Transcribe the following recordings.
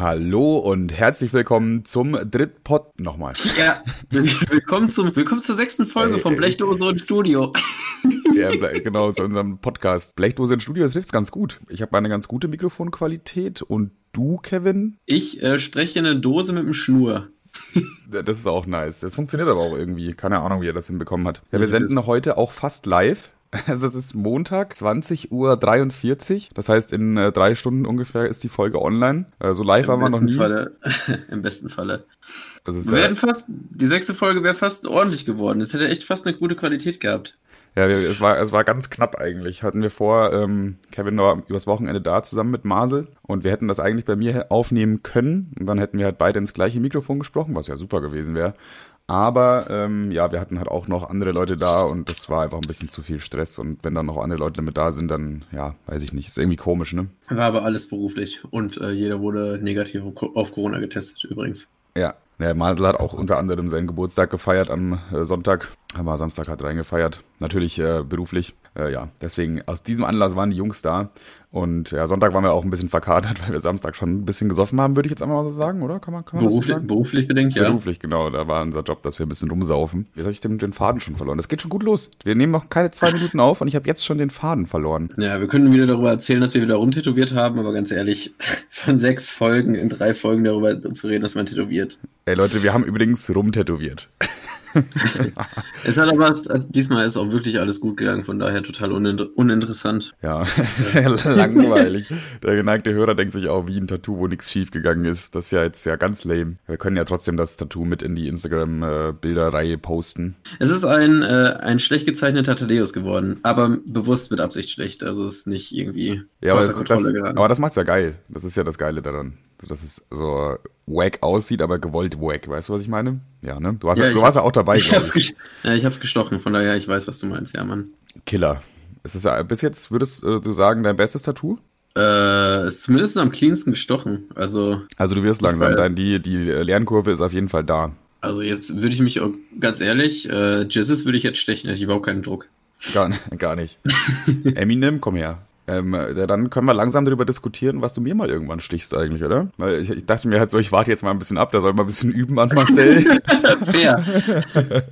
Hallo und herzlich willkommen zum Drittpod. Nochmal. Ja, willkommen, zum, willkommen zur sechsten Folge ey, vom Blechdose und Studio. Ja, genau, zu unserem Podcast. Blechdose und Studio, das trifft ganz gut. Ich habe eine ganz gute Mikrofonqualität und du, Kevin? Ich äh, spreche eine Dose mit einem Schnur. Das ist auch nice. Das funktioniert aber auch irgendwie. Keine Ahnung, wie er das hinbekommen hat. Ja, wir senden heute auch fast live. Also es ist Montag, 20.43 Uhr. Das heißt, in äh, drei Stunden ungefähr ist die Folge online. Äh, so also live waren wir noch nie. Falle, Im besten Falle. wir werden fast, die sechste Folge wäre fast ordentlich geworden. Es hätte echt fast eine gute Qualität gehabt. Ja, es war, es war ganz knapp eigentlich. Hatten wir vor, ähm, Kevin war übers Wochenende da zusammen mit Marcel und wir hätten das eigentlich bei mir aufnehmen können und dann hätten wir halt beide ins gleiche Mikrofon gesprochen, was ja super gewesen wäre. Aber ähm, ja, wir hatten halt auch noch andere Leute da und das war einfach ein bisschen zu viel Stress. Und wenn dann noch andere Leute damit da sind, dann, ja, weiß ich nicht. Ist irgendwie komisch, ne? War aber alles beruflich und äh, jeder wurde negativ auf Corona getestet übrigens. Ja, ja, Marcel hat auch unter anderem seinen Geburtstag gefeiert am äh, Sonntag. Aber Samstag hat reingefeiert. Natürlich äh, beruflich. Äh, ja, deswegen aus diesem Anlass waren die Jungs da. Und ja, Sonntag waren wir auch ein bisschen verkatert, weil wir Samstag schon ein bisschen gesoffen haben, würde ich jetzt einmal mal so sagen, oder? Kann man, kann man beruflich, so sagen? beruflich bedingt, ja. Beruflich, genau. Da war unser Job, dass wir ein bisschen rumsaufen. Jetzt habe ich den, den Faden schon verloren. Das geht schon gut los. Wir nehmen noch keine zwei Minuten auf und ich habe jetzt schon den Faden verloren. Ja, wir können wieder darüber erzählen, dass wir wieder rumtätowiert haben, aber ganz ehrlich, von sechs Folgen in drei Folgen darüber zu reden, dass man tätowiert. Ey Leute, wir haben übrigens rumtätowiert. es hat aber, also diesmal ist auch wirklich alles gut gegangen, von daher total uninter uninteressant. Ja, sehr langweilig. Der geneigte Hörer denkt sich auch, wie ein Tattoo, wo nichts schief gegangen ist. Das ist ja jetzt ja ganz lame. Wir können ja trotzdem das Tattoo mit in die Instagram-Bilderreihe posten. Es ist ein, äh, ein schlecht gezeichneter Thaddeus geworden, aber bewusst mit Absicht schlecht. Also ist nicht irgendwie. Ja, aber, das, das, aber das macht's ja geil. Das ist ja das Geile daran dass es so wack aussieht, aber gewollt wack. Weißt du, was ich meine? Ja, ne? Du warst ja, du warst ja auch dabei. Ich hab's, ich. Ja, ich hab's gestochen, von daher, ich weiß, was du meinst, ja, Mann. Killer. Ist es bis jetzt, würdest äh, du sagen, dein bestes Tattoo? Äh, ist zumindest am cleansten gestochen. Also, also du wirst langsam, dein, die, die Lernkurve ist auf jeden Fall da. Also jetzt würde ich mich, ganz ehrlich, äh, Jizzes würde ich jetzt stechen, hätte ich überhaupt keinen Druck. Gar, gar nicht. Eminem, komm her. Ähm, dann können wir langsam darüber diskutieren, was du mir mal irgendwann stichst eigentlich, oder? Weil ich, ich dachte mir halt so, ich warte jetzt mal ein bisschen ab, da soll mal ein bisschen üben an Marcel. Fair.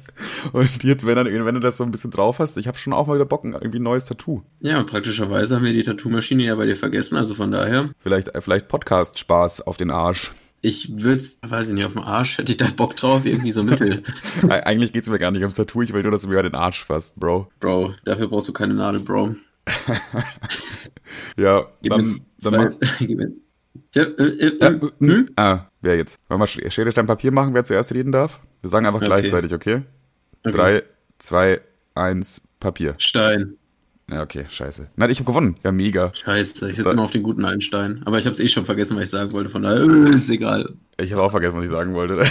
und jetzt, wenn, dann, wenn du das so ein bisschen drauf hast, ich habe schon auch mal wieder Bock, irgendwie ein neues Tattoo. Ja, praktischerweise haben wir die Tattoo-Maschine ja bei dir vergessen, also von daher. Vielleicht, äh, vielleicht Podcast-Spaß auf den Arsch. Ich würde weiß ich nicht, auf dem Arsch hätte ich da Bock drauf, irgendwie so mittel. Eigentlich geht es mir gar nicht ums Tattoo, ich will nur, dass du mir den Arsch fasst, Bro. Bro, dafür brauchst du keine Nadel, Bro. ja, Gib dann, dann mach, ja, äh, äh, ja, äh, hm? Ah, wer jetzt? Wollen wir Schere, Stein, Papier machen, wer zuerst reden darf? Wir sagen einfach okay. gleichzeitig, okay? okay? Drei, zwei, eins, Papier. Stein. Ja, okay, scheiße. Nein, ich habe gewonnen. Ja, mega. Scheiße, ich sitze immer auf den guten alten Stein. Aber ich habe es eh schon vergessen, was ich sagen wollte. Von daher äh, ist egal. Ich habe auch vergessen, was ich sagen wollte.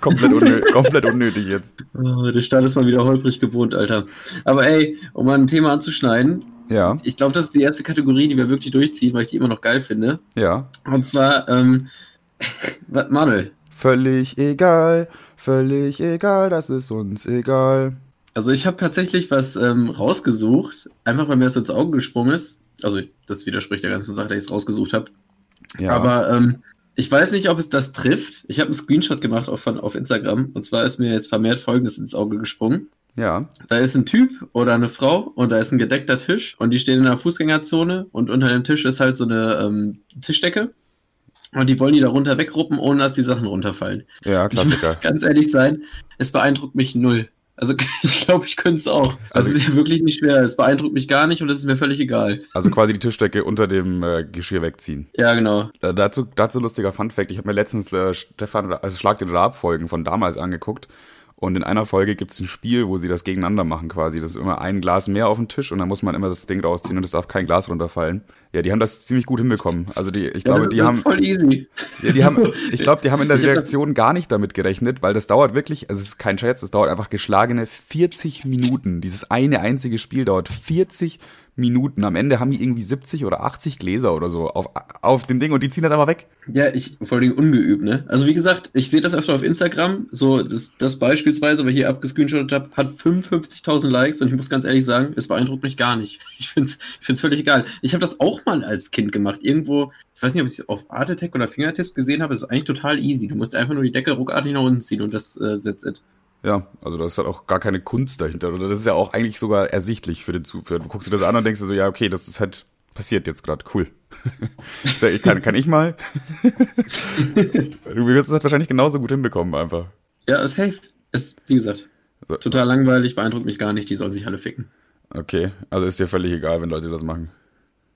komplett, unnö komplett unnötig jetzt. Oh, der Start ist mal wieder holprig gewohnt, Alter. Aber ey, um mal ein Thema anzuschneiden. Ja. Ich glaube, das ist die erste Kategorie, die wir wirklich durchziehen, weil ich die immer noch geil finde. Ja. Und zwar, ähm, Manuel. Völlig egal, völlig egal, das ist uns egal. Also ich habe tatsächlich was ähm, rausgesucht, einfach weil mir das ins Auge gesprungen ist. Also das widerspricht der ganzen Sache, dass ich es rausgesucht habe. Ja. Aber ähm, ich weiß nicht, ob es das trifft. Ich habe einen Screenshot gemacht auf, auf Instagram und zwar ist mir jetzt vermehrt Folgendes ins Auge gesprungen. Ja. Da ist ein Typ oder eine Frau und da ist ein gedeckter Tisch und die stehen in einer Fußgängerzone und unter dem Tisch ist halt so eine ähm, Tischdecke. Und die wollen die da runter wegruppen, ohne dass die Sachen runterfallen. Ja, Klassiker. Ich muss ganz ehrlich sein, es beeindruckt mich null. Also ich glaube, ich könnte es auch. Also, also es ist ja wirklich nicht schwer. Es beeindruckt mich gar nicht und es ist mir völlig egal. Also quasi die Tischdecke unter dem äh, Geschirr wegziehen. Ja, genau. Äh, dazu, dazu lustiger Funfact. Ich habe mir letztens äh, Stefan, also Schlag den Rab Folgen von damals angeguckt. Und in einer Folge gibt es ein Spiel, wo sie das gegeneinander machen quasi. Das ist immer ein Glas mehr auf dem Tisch und dann muss man immer das Ding rausziehen und es darf kein Glas runterfallen. Ja, die haben das ziemlich gut hinbekommen. Also die, ich ja, glaube, das, die das haben. Ist voll easy. Ja, die haben, ich glaube, die haben in der Reaktion gar nicht damit gerechnet, weil das dauert wirklich, also es ist kein Scherz, es dauert einfach geschlagene 40 Minuten. Dieses eine einzige Spiel dauert 40 Minuten. Am Ende haben die irgendwie 70 oder 80 Gläser oder so auf, auf dem Ding und die ziehen das einfach weg. Ja, ich vor allem ungeübt, ne? Also wie gesagt, ich sehe das öfter auf Instagram, so das, das beispielsweise, aber hier abgescreenshottet habe, hat 55.000 Likes und ich muss ganz ehrlich sagen, es beeindruckt mich gar nicht. Ich finde es ich find's völlig egal. Ich habe das auch mal als Kind gemacht. Irgendwo, ich weiß nicht, ob ich es auf Art Attack oder Fingertips gesehen habe, es ist eigentlich total easy. Du musst einfach nur die Decke ruckartig nach unten ziehen und das äh, setzt it. Ja, also das ist halt auch gar keine Kunst dahinter. Oder das ist ja auch eigentlich sogar ersichtlich für den Zuhörer. Du guckst dir das an und denkst dir so, ja, okay, das ist halt passiert jetzt gerade. Cool. kann, kann ich mal? du wirst es halt wahrscheinlich genauso gut hinbekommen, einfach. Ja, safe. Ist, wie gesagt, so. total langweilig, beeindruckt mich gar nicht, die sollen sich alle ficken. Okay, also ist dir völlig egal, wenn Leute das machen.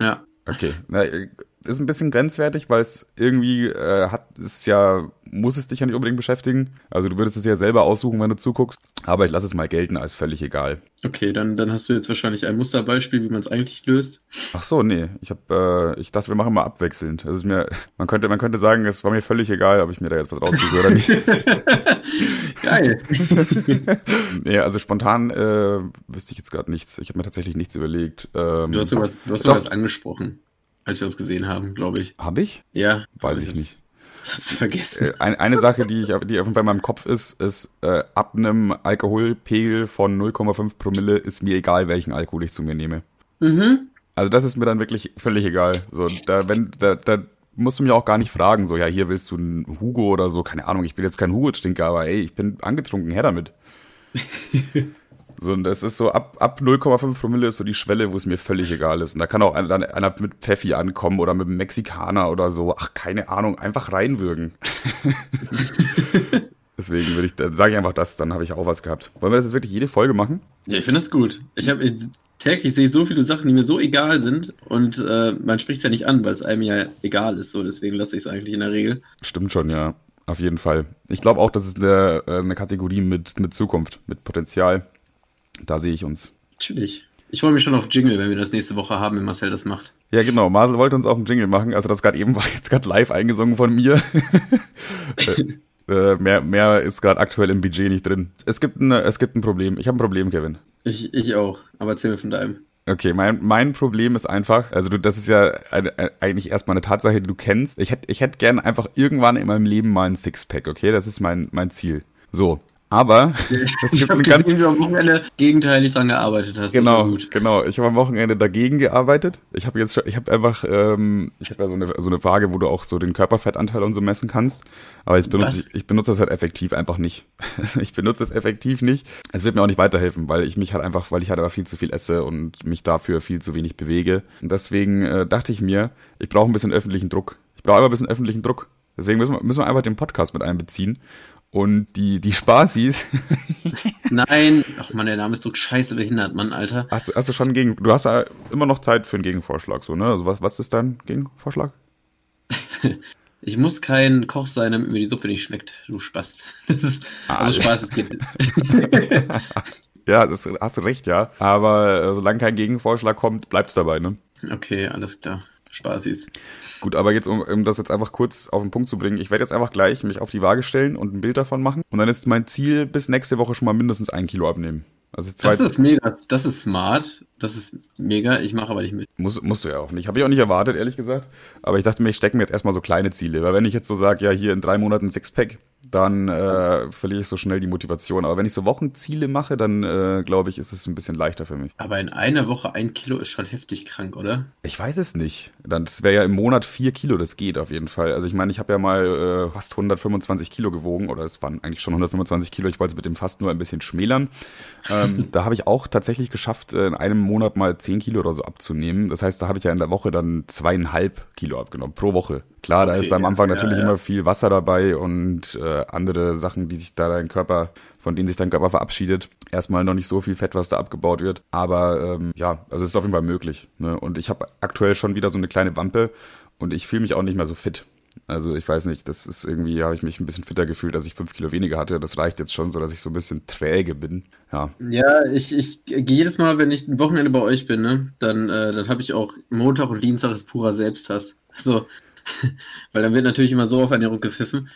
Ja. Okay. Øh, Ist ein bisschen grenzwertig, weil es irgendwie äh, hat es ja, muss es dich ja nicht unbedingt beschäftigen. Also du würdest es ja selber aussuchen, wenn du zuguckst. Aber ich lasse es mal gelten als völlig egal. Okay, dann, dann hast du jetzt wahrscheinlich ein Musterbeispiel, wie man es eigentlich löst. Ach so, nee. Ich habe, äh, ich dachte, wir machen mal abwechselnd. Also mir, man könnte, man könnte sagen, es war mir völlig egal, ob ich mir da jetzt was raussuche oder nicht. Geil. nee, also spontan äh, wüsste ich jetzt gerade nichts. Ich habe mir tatsächlich nichts überlegt. Ähm, du hast sowas, du hast sowas angesprochen als wir uns gesehen haben, glaube ich. Habe ich? Ja. Weiß ich nicht. Ich hab's vergessen. Äh, ein, eine Sache, die, ich, die auf jeden Fall in meinem Kopf ist, ist, äh, ab einem Alkoholpegel von 0,5 Promille ist mir egal, welchen Alkohol ich zu mir nehme. Mhm. Also das ist mir dann wirklich völlig egal. So, da, wenn, da, da musst du mich auch gar nicht fragen, so, ja, hier willst du einen Hugo oder so, keine Ahnung, ich bin jetzt kein Hugo-Trinker, aber ey, ich bin angetrunken, her damit. So, und das ist so, ab, ab 0,5 Promille ist so die Schwelle, wo es mir völlig egal ist. Und da kann auch einer, einer mit Pfeffi ankommen oder mit einem Mexikaner oder so. Ach, keine Ahnung, einfach reinwürgen. Deswegen würde ich, sage ich einfach das, dann habe ich auch was gehabt. Wollen wir das jetzt wirklich jede Folge machen? Ja, ich finde das gut. Ich habe täglich sehe ich so viele Sachen, die mir so egal sind und äh, man spricht es ja nicht an, weil es einem ja egal ist. So, deswegen lasse ich es eigentlich in der Regel. Stimmt schon, ja. Auf jeden Fall. Ich glaube auch, das ist eine, äh, eine Kategorie mit, mit Zukunft, mit Potenzial. Da sehe ich uns. Natürlich. Ich freue mich schon auf Jingle, wenn wir das nächste Woche haben, wenn Marcel das macht. Ja, genau. Marcel wollte uns auch einen Jingle machen. Also das gerade eben war jetzt gerade live eingesungen von mir. äh, äh, mehr, mehr ist gerade aktuell im Budget nicht drin. Es gibt ein, es gibt ein Problem. Ich habe ein Problem, Kevin. Ich, ich auch. Aber erzähl mir von deinem. Okay, mein, mein Problem ist einfach, also du, das ist ja eine, eigentlich erstmal eine Tatsache, die du kennst. Ich hätte ich hätt gern einfach irgendwann in meinem Leben mal ein Sixpack, okay? Das ist mein, mein Ziel. So, aber es gibt ein ganz gesehen, wie du am Wochenende gegenteilig dran gearbeitet hast. Genau, genau. Ich habe am Wochenende dagegen gearbeitet. Ich habe jetzt, ich habe einfach, ähm, ich habe ja so eine, so eine Waage, wo du auch so den Körperfettanteil und so messen kannst. Aber ich benutze, ich, ich benutze das halt effektiv einfach nicht. ich benutze es effektiv nicht. Es wird mir auch nicht weiterhelfen, weil ich mich halt einfach, weil ich halt aber viel zu viel esse und mich dafür viel zu wenig bewege. Und deswegen äh, dachte ich mir, ich brauche ein bisschen öffentlichen Druck. Ich brauche einfach ein bisschen öffentlichen Druck. Deswegen müssen wir, müssen wir einfach den Podcast mit einbeziehen und die, die Spaßis. Nein, ach man, der Name ist so scheiße behindert, Mann, Alter. Hast, du, hast du schon gegen, du hast ja immer noch Zeit für einen Gegenvorschlag, so, ne? Also was, was ist dein Gegenvorschlag? ich muss kein Koch sein, damit mir die Suppe nicht schmeckt, du Spaß. Das ist, ah, also Spaß, es geht. ja, das hast du recht, ja. Aber äh, solange kein Gegenvorschlag kommt, bleibt's dabei, ne? Okay, alles klar. Spaßis. Gut, aber jetzt, um, um das jetzt einfach kurz auf den Punkt zu bringen, ich werde jetzt einfach gleich mich auf die Waage stellen und ein Bild davon machen. Und dann ist mein Ziel, bis nächste Woche schon mal mindestens ein Kilo abnehmen. Also das ist mega, das ist smart, das ist mega, ich mache aber nicht mit. Muss, musst du ja auch nicht. Habe ich auch nicht erwartet, ehrlich gesagt. Aber ich dachte mir, ich stecke mir jetzt erstmal so kleine Ziele. Weil wenn ich jetzt so sage, ja, hier in drei Monaten Sixpack, dann äh, verliere ich so schnell die Motivation. Aber wenn ich so Wochenziele mache, dann äh, glaube ich, ist es ein bisschen leichter für mich. Aber in einer Woche ein Kilo ist schon heftig krank, oder? Ich weiß es nicht. Dann, das wäre ja im Monat vier Kilo, das geht auf jeden Fall. Also ich meine, ich habe ja mal äh, fast 125 Kilo gewogen, oder es waren eigentlich schon 125 Kilo. Ich wollte es mit dem fast nur ein bisschen schmälern. Ähm, da habe ich auch tatsächlich geschafft, äh, in einem Monat mal 10 Kilo oder so abzunehmen. Das heißt, da habe ich ja in der Woche dann zweieinhalb Kilo abgenommen, pro Woche. Klar, okay, da ist am Anfang ja, natürlich ja. immer viel Wasser dabei und äh, andere Sachen, die sich da dein Körper, von denen sich dein Körper verabschiedet. Erstmal noch nicht so viel Fett, was da abgebaut wird. Aber ähm, ja, also es ist auf jeden Fall möglich. Ne? Und ich habe aktuell schon wieder so eine kleine Wampe und ich fühle mich auch nicht mehr so fit. Also ich weiß nicht, das ist irgendwie, habe ich mich ein bisschen fitter gefühlt, als ich fünf Kilo weniger hatte. Das reicht jetzt schon so, dass ich so ein bisschen träge bin. Ja, ja ich, ich jedes Mal, wenn ich ein Wochenende bei euch bin, ne, dann, äh, dann habe ich auch Montag und Dienstag ist purer Selbsthass. Also, weil dann wird natürlich immer so auf Ernährung gepfiffen.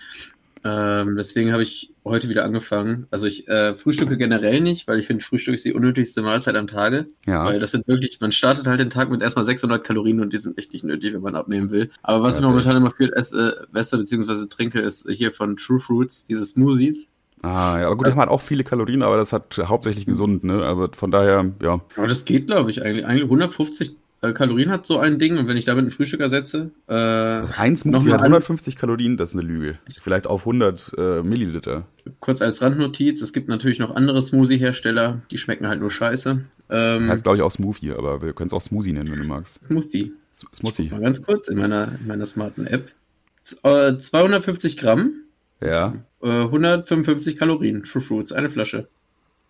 Ähm, deswegen habe ich heute wieder angefangen. Also ich äh, frühstücke generell nicht, weil ich finde, Frühstück ist die unnötigste Mahlzeit am Tage. Ja. Weil das sind wirklich, man startet halt den Tag mit erstmal 600 Kalorien und die sind echt nicht nötig, wenn man abnehmen will. Aber was ja, ich momentan immer viel esse, esse bzw. trinke, ist hier von True Fruits, diese Smoothies. Ah, ja, aber gut, das hat auch viele Kalorien, aber das hat hauptsächlich gesund, ne? Aber von daher, ja. Aber das geht, glaube ich, eigentlich. Eigentlich 150 äh, Kalorien hat so ein Ding und wenn ich damit ein Frühstück ersetze. Äh, also ein Smoothie hat 150 Kalorien, das ist eine Lüge. Vielleicht auf 100 äh, Milliliter. Kurz als Randnotiz: Es gibt natürlich noch andere Smoothie-Hersteller, die schmecken halt nur scheiße. Ähm, das heißt, glaube ich, auch Smoothie, aber wir können es auch Smoothie nennen, wenn du magst. Smoothie. Smoothie. Mal ganz kurz in meiner, in meiner smarten App. Z äh, 250 Gramm. Ja. 155 äh, Kalorien. True Fruits, eine Flasche.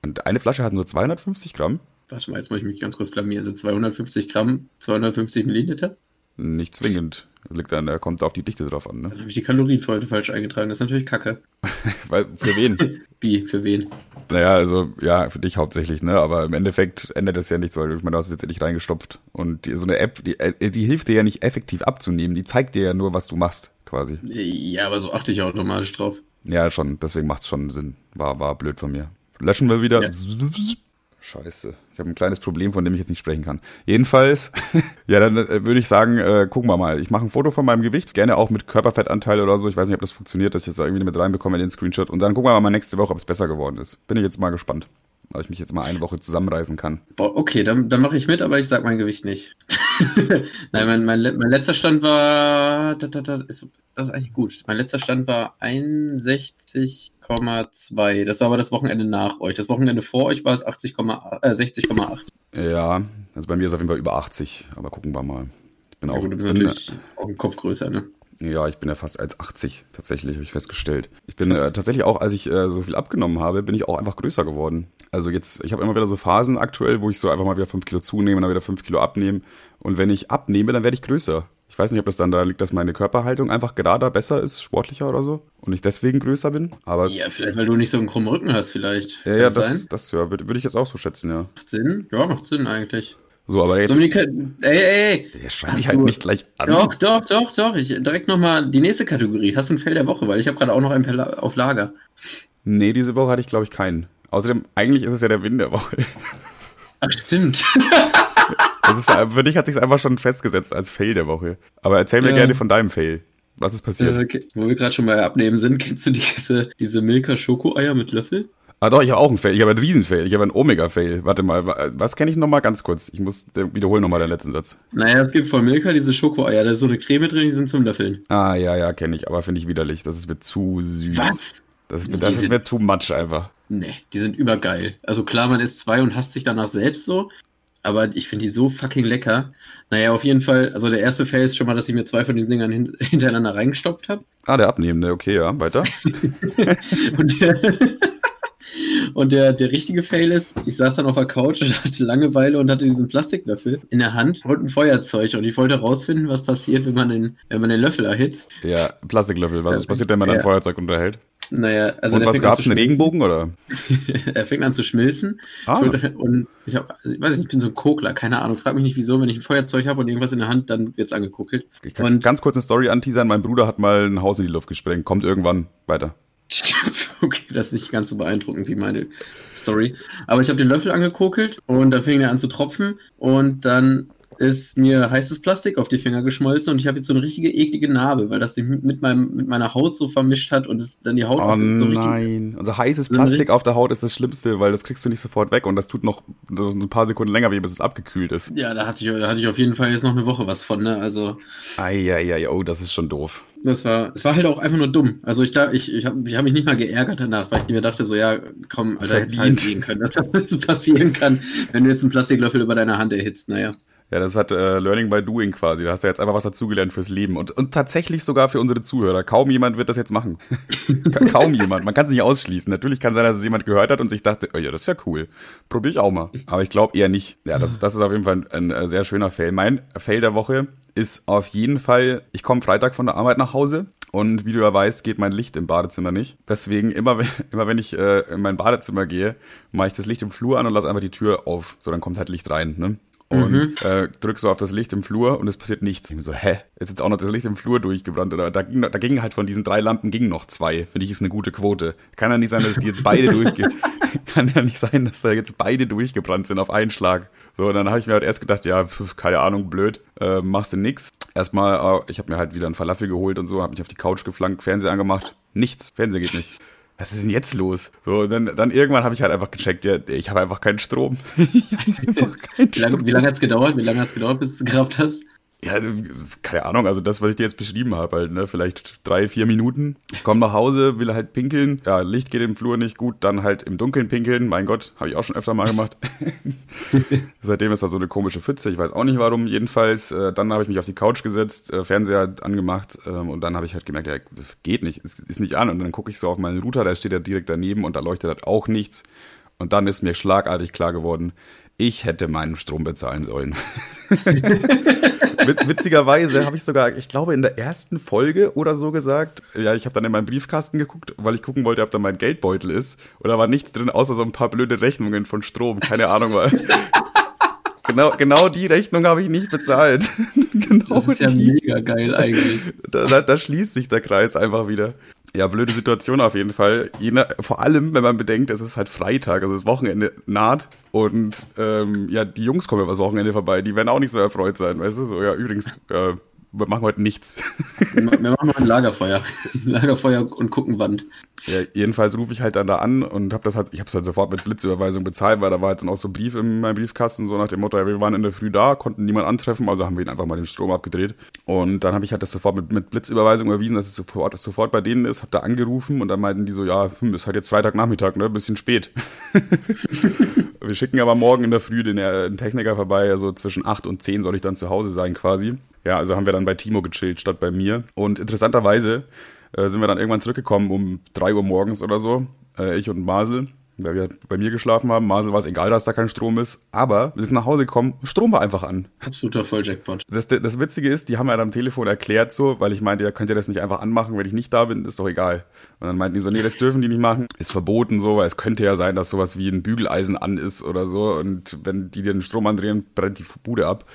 Und eine Flasche hat nur 250 Gramm? Warte mal, jetzt muss ich mich ganz kurz blamieren. Also 250 Gramm, 250 Milliliter? Nicht zwingend. Liegt an, da kommt auf die Dichte drauf an. Ne? Dann habe ich die Kalorien für heute falsch eingetragen. Das ist natürlich kacke. Weil, für wen? Wie, für wen? Naja, also, ja, für dich hauptsächlich, ne? Aber im Endeffekt ändert das ja nichts, weil ich meine, du hast es jetzt nicht reingestopft. Und die, so eine App, die, äh, die hilft dir ja nicht effektiv abzunehmen. Die zeigt dir ja nur, was du machst, quasi. Ja, aber so achte ich automatisch drauf. Ja, schon. Deswegen macht es schon Sinn. War, war blöd von mir. Löschen wir wieder. Ja. Scheiße. Ich habe ein kleines Problem, von dem ich jetzt nicht sprechen kann. Jedenfalls, ja, dann äh, würde ich sagen, äh, gucken wir mal. Ich mache ein Foto von meinem Gewicht, gerne auch mit Körperfettanteil oder so. Ich weiß nicht, ob das funktioniert, dass ich das irgendwie mit reinbekomme in den Screenshot. Und dann gucken wir mal nächste Woche, ob es besser geworden ist. Bin ich jetzt mal gespannt. Ob ich mich jetzt mal eine Woche zusammenreißen kann. Okay, dann, dann mache ich mit, aber ich sag mein Gewicht nicht. Nein, mein, mein, mein, letzter Stand war. Das ist eigentlich gut. Mein letzter Stand war 61 60,2. Das war aber das Wochenende nach euch. Das Wochenende vor euch war es 80, äh, 60,8. Ja, also bei mir ist es auf jeden Fall über 80, aber gucken wir mal. Ich bin ja, auch, gut, du bist bin, natürlich auch ein Kopf größer, ne? Ja, ich bin ja fast als 80 tatsächlich, habe ich festgestellt. Ich bin äh, tatsächlich auch, als ich äh, so viel abgenommen habe, bin ich auch einfach größer geworden. Also jetzt, ich habe immer wieder so Phasen aktuell, wo ich so einfach mal wieder 5 Kilo zunehme und dann wieder 5 Kilo abnehme. Und wenn ich abnehme, dann werde ich größer. Ich weiß nicht, ob das dann da liegt, dass meine Körperhaltung einfach gerader besser ist, sportlicher oder so. Und ich deswegen größer bin. Aber ja, vielleicht, weil du nicht so einen krummen Rücken hast, vielleicht. Ja, ja, das, das ja, würde würd ich jetzt auch so schätzen, ja. Macht Sinn? Ja, macht Sinn eigentlich. So, aber jetzt. So, ey, ey, ey. Ja, schreibe ich halt du, nicht gleich an. Doch, doch, doch, doch. Ich, direkt nochmal die nächste Kategorie. Hast du ein Fell der Woche? Weil ich habe gerade auch noch ein auf Lager. Nee, diese Woche hatte ich, glaube ich, keinen. Außerdem, eigentlich ist es ja der Win der Woche. Ach, stimmt. Das ist, für dich hat sich einfach schon festgesetzt als Fail der Woche. Aber erzähl mir ja. gerne von deinem Fail. Was ist passiert? Ja, okay. Wo wir gerade schon bei Abnehmen sind, kennst du diese, diese Milka Schokoeier mit Löffel? Ah doch, ich habe auch einen Fail. Ich habe einen Riesen-Fail. Ich habe einen Omega-Fail. Warte mal, was kenne ich nochmal ganz kurz? Ich muss wiederholen nochmal den letzten Satz. Naja, es gibt von Milka diese Schokoeier. Da ist so eine Creme drin, die sind zum Löffeln. Ah, ja, ja, kenne ich. Aber finde ich widerlich. Das ist mir zu süß. Was? Das ist, das ist mir too much einfach. Nee, die sind übergeil. Also klar, man isst zwei und hasst sich danach selbst so aber ich finde die so fucking lecker. Naja, auf jeden Fall, also der erste Fail ist schon mal, dass ich mir zwei von diesen Dingern hin hintereinander reingestopft habe. Ah, der abnehmende, okay, ja, weiter. und der, und der, der richtige Fail ist, ich saß dann auf der Couch und hatte Langeweile und hatte diesen Plastiklöffel in der Hand und ein Feuerzeug und ich wollte herausfinden, was passiert, wenn man den, wenn man den Löffel erhitzt. Ja, Plastiklöffel, was also, passiert, wenn man ja. ein Feuerzeug unterhält? Naja, also und was gab es, einen Regenbogen oder? er fängt an zu schmelzen. Ah. Und ich, hab, also ich weiß nicht, ich bin so ein Kokler, keine Ahnung. Frag mich nicht wieso, wenn ich ein Feuerzeug habe und irgendwas in der Hand, dann wird's angeguckelt. Ich kann und, ganz kurz eine Story anteasern. Mein Bruder hat mal ein Haus in die Luft gesprengt. Kommt irgendwann weiter. okay, das ist nicht ganz so beeindruckend wie meine Story. Aber ich habe den Löffel angekokelt und dann fing er an zu tropfen und dann ist mir heißes Plastik auf die Finger geschmolzen und ich habe jetzt so eine richtige eklige Narbe, weil das sich mit, meinem, mit meiner Haut so vermischt hat und es dann die Haut oh, so richtig. Nein, also heißes Plastik auf der Haut ist das Schlimmste, weil das kriegst du nicht sofort weg und das tut noch ein paar Sekunden länger, bis es abgekühlt ist. Ja, da hatte ich, da hatte ich auf jeden Fall jetzt noch eine Woche was von, ne? Also. Eieiei, oh, das ist schon doof. Das war, es war halt auch einfach nur dumm. Also ich, ich, ich habe ich hab mich nicht mal geärgert danach, weil ich mir dachte so, ja, komm, Alter, hätte halt sehen können, dass das passieren kann, wenn du jetzt einen Plastiklöffel über deine Hand erhitzt, naja. Ja, das hat äh, Learning by Doing quasi. Da hast du jetzt einfach was dazugelernt fürs Leben. Und, und tatsächlich sogar für unsere Zuhörer. Kaum jemand wird das jetzt machen. Kaum jemand. Man kann es nicht ausschließen. Natürlich kann sein, dass es jemand gehört hat und sich dachte, oh ja, das ist ja cool. Probier ich auch mal. Aber ich glaube eher nicht. Ja, das, das ist auf jeden Fall ein, ein sehr schöner Fail. Mein Fail der Woche ist auf jeden Fall, ich komme Freitag von der Arbeit nach Hause und wie du ja weißt, geht mein Licht im Badezimmer nicht. Deswegen, immer, immer wenn ich äh, in mein Badezimmer gehe, mache ich das Licht im Flur an und lasse einfach die Tür auf. So, dann kommt halt Licht rein. Ne? Und mhm. äh, drück so auf das Licht im Flur und es passiert nichts. Ich bin so, hä? Ist jetzt auch noch das Licht im Flur durchgebrannt? Oder da ging, da ging halt von diesen drei Lampen gingen noch zwei. Finde ich, ist eine gute Quote. Kann ja nicht sein, dass die jetzt beide durchge... Kann ja nicht sein, dass da jetzt beide durchgebrannt sind auf einen Schlag. So, und dann habe ich mir halt erst gedacht, ja, pf, keine Ahnung, blöd, äh, machst du nix. Erstmal, äh, ich habe mir halt wieder einen Falafel geholt und so, habe mich auf die Couch geflankt, Fernseher angemacht. Nichts, Fernseher geht nicht was ist denn jetzt los? So, dann, dann irgendwann habe ich halt einfach gecheckt, ja, ich habe einfach keinen Strom. einfach keinen wie lange, lange hat es gedauert? Wie lange hat es gedauert, bis du es gerafft hast? Ja, keine Ahnung, also das, was ich dir jetzt beschrieben habe, halt, ne, vielleicht drei, vier Minuten. Ich komme nach Hause, will halt pinkeln. Ja, Licht geht im Flur nicht gut, dann halt im Dunkeln pinkeln. Mein Gott, habe ich auch schon öfter mal gemacht. Seitdem ist da so eine komische Pfütze, ich weiß auch nicht warum. Jedenfalls, äh, dann habe ich mich auf die Couch gesetzt, äh, Fernseher angemacht äh, und dann habe ich halt gemerkt, ja, geht nicht, es ist nicht an. Und dann gucke ich so auf meinen Router, der steht ja direkt daneben und da leuchtet halt auch nichts. Und dann ist mir schlagartig klar geworden, ich hätte meinen Strom bezahlen sollen. Witzigerweise habe ich sogar, ich glaube, in der ersten Folge oder so gesagt, ja, ich habe dann in meinen Briefkasten geguckt, weil ich gucken wollte, ob da mein Geldbeutel ist. Und da war nichts drin, außer so ein paar blöde Rechnungen von Strom. Keine Ahnung, weil. Genau, genau die Rechnung habe ich nicht bezahlt. genau das ist ja die. mega geil eigentlich. Da, da, da schließt sich der Kreis einfach wieder. Ja, blöde Situation auf jeden Fall. Jene, vor allem, wenn man bedenkt, es ist halt Freitag, also das Wochenende naht und ähm, ja, die Jungs kommen übers Wochenende vorbei, die werden auch nicht so erfreut sein, weißt du? So, ja, übrigens, äh, wir machen heute nichts. Wir machen noch ein Lagerfeuer. Lagerfeuer und gucken Wand. Ja, jedenfalls rufe ich halt dann da an und habe das halt, ich habe es halt sofort mit Blitzüberweisung bezahlt, weil da war halt dann auch so ein Brief in meinem Briefkasten, so nach dem Motto, ja, wir waren in der Früh da, konnten niemand antreffen, also haben wir ihn einfach mal den Strom abgedreht. Und dann habe ich halt das sofort mit, mit Blitzüberweisung überwiesen, dass es sofort, sofort bei denen ist, habe da angerufen und dann meinten die so, ja, hm, ist halt jetzt Freitagnachmittag, ne, bisschen spät. wir schicken aber morgen in der Früh den, den Techniker vorbei, also zwischen 8 und 10 soll ich dann zu Hause sein quasi. Ja, also haben wir dann bei Timo gechillt statt bei mir. Und interessanterweise äh, sind wir dann irgendwann zurückgekommen um 3 Uhr morgens oder so, äh, ich und Masel, weil wir bei mir geschlafen haben. Masel war es egal, dass da kein Strom ist. Aber wir sind nach Hause gekommen, Strom war einfach an. Absoluter Volljackpot. Das, das Witzige ist, die haben mir dann am Telefon erklärt so, weil ich meinte, ja, könnt ihr das nicht einfach anmachen, wenn ich nicht da bin, ist doch egal. Und dann meinten die so, nee, das dürfen die nicht machen. Ist verboten so, weil es könnte ja sein, dass sowas wie ein Bügeleisen an ist oder so. Und wenn die den Strom andrehen, brennt die Bude ab.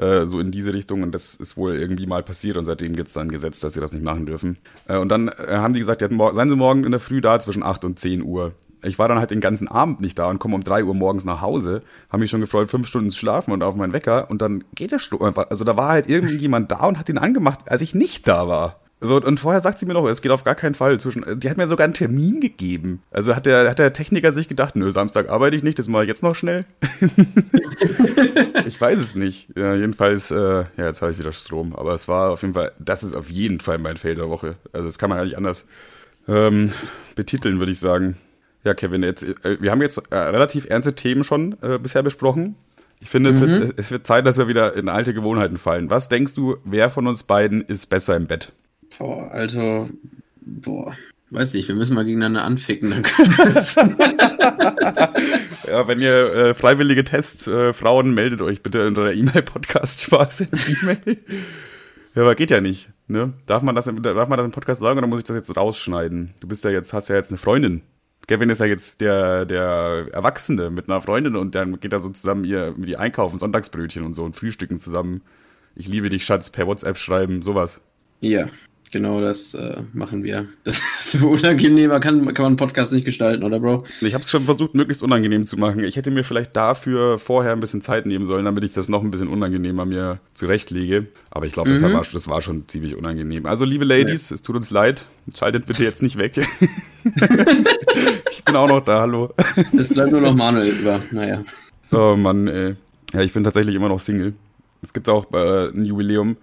Äh, so in diese Richtung und das ist wohl irgendwie mal passiert und seitdem gibt es dann ein Gesetz, dass sie das nicht machen dürfen. Äh, und dann äh, haben die gesagt, ja, seien sie morgen in der Früh da zwischen 8 und 10 Uhr. Ich war dann halt den ganzen Abend nicht da und komme um 3 Uhr morgens nach Hause, habe mich schon gefreut, fünf Stunden zu schlafen und auf meinen Wecker und dann geht der Strom einfach. Also da war halt irgendjemand da und hat ihn angemacht, als ich nicht da war. So, und vorher sagt sie mir noch, es geht auf gar keinen Fall zwischen. Die hat mir sogar einen Termin gegeben. Also hat der, hat der Techniker sich gedacht, nö, Samstag arbeite ich nicht, das mache ich jetzt noch schnell. ich weiß es nicht. Ja, jedenfalls, äh, ja, jetzt habe ich wieder Strom. Aber es war auf jeden Fall, das ist auf jeden Fall mein Fail der Woche. Also das kann man eigentlich anders ähm, betiteln, würde ich sagen. Ja, Kevin, jetzt, äh, wir haben jetzt äh, relativ ernste Themen schon äh, bisher besprochen. Ich finde, mhm. es, wird, es wird Zeit, dass wir wieder in alte Gewohnheiten fallen. Was denkst du, wer von uns beiden ist besser im Bett? Boah, Alter, boah, weiß nicht, wir müssen mal gegeneinander anficken. Dann ja, wenn ihr äh, freiwillige Testfrauen äh, meldet euch bitte unter der E-Mail-Podcast-Spaß E-Mail. Ja, aber geht ja nicht, ne? Darf man das, darf man das im Podcast sagen oder muss ich das jetzt rausschneiden? Du bist ja jetzt, hast ja jetzt eine Freundin. Kevin ist ja jetzt der, der Erwachsene mit einer Freundin und dann geht er so zusammen ihr, mit ihr einkaufen, Sonntagsbrötchen und so und frühstücken zusammen. Ich liebe dich, Schatz, per WhatsApp schreiben, sowas. Ja, Genau, das äh, machen wir. Das ist unangenehmer kann, kann man einen Podcast nicht gestalten, oder Bro? Ich habe es schon versucht, möglichst unangenehm zu machen. Ich hätte mir vielleicht dafür vorher ein bisschen Zeit nehmen sollen, damit ich das noch ein bisschen unangenehmer mir zurechtlege. Aber ich glaube, das, mhm. war, das war schon ziemlich unangenehm. Also, liebe Ladies, ja. es tut uns leid. Schaltet bitte jetzt nicht weg. ich bin auch noch da, hallo. Es bleibt nur noch Manuel über, naja. Oh Mann, ey. Ja, ich bin tatsächlich immer noch Single. Es gibt auch äh, ein Jubiläum.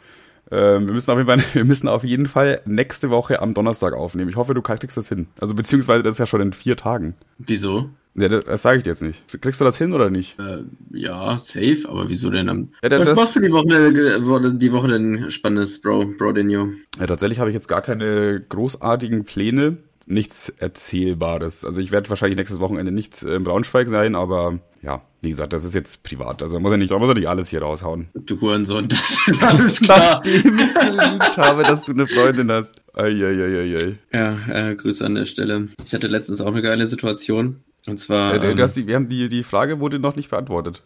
Ähm, wir, müssen auf jeden Fall, wir müssen auf jeden Fall nächste Woche am Donnerstag aufnehmen. Ich hoffe, du kriegst das hin. Also beziehungsweise das ist ja schon in vier Tagen. Wieso? Ja, das, das sage ich dir jetzt nicht. Kriegst du das hin oder nicht? Äh, ja, safe, aber wieso denn am. Ja, das, Was machst du die Woche, die Woche denn Spannendes, Bro, Bro Denio? Ja, tatsächlich habe ich jetzt gar keine großartigen Pläne nichts Erzählbares. Also ich werde wahrscheinlich nächstes Wochenende nicht in Braunschweig sein, aber ja, wie gesagt, das ist jetzt privat. Also muss ja nicht, muss ja nicht alles hier raushauen. Du Hurensohn, das ist alles klar. Nachdem ich geliebt habe, dass du eine Freundin hast. Eieieiei. Ja, äh, Grüße an der Stelle. Ich hatte letztens auch eine geile Situation. Und zwar. Äh, ähm, die, wir haben die, die Frage wurde noch nicht beantwortet.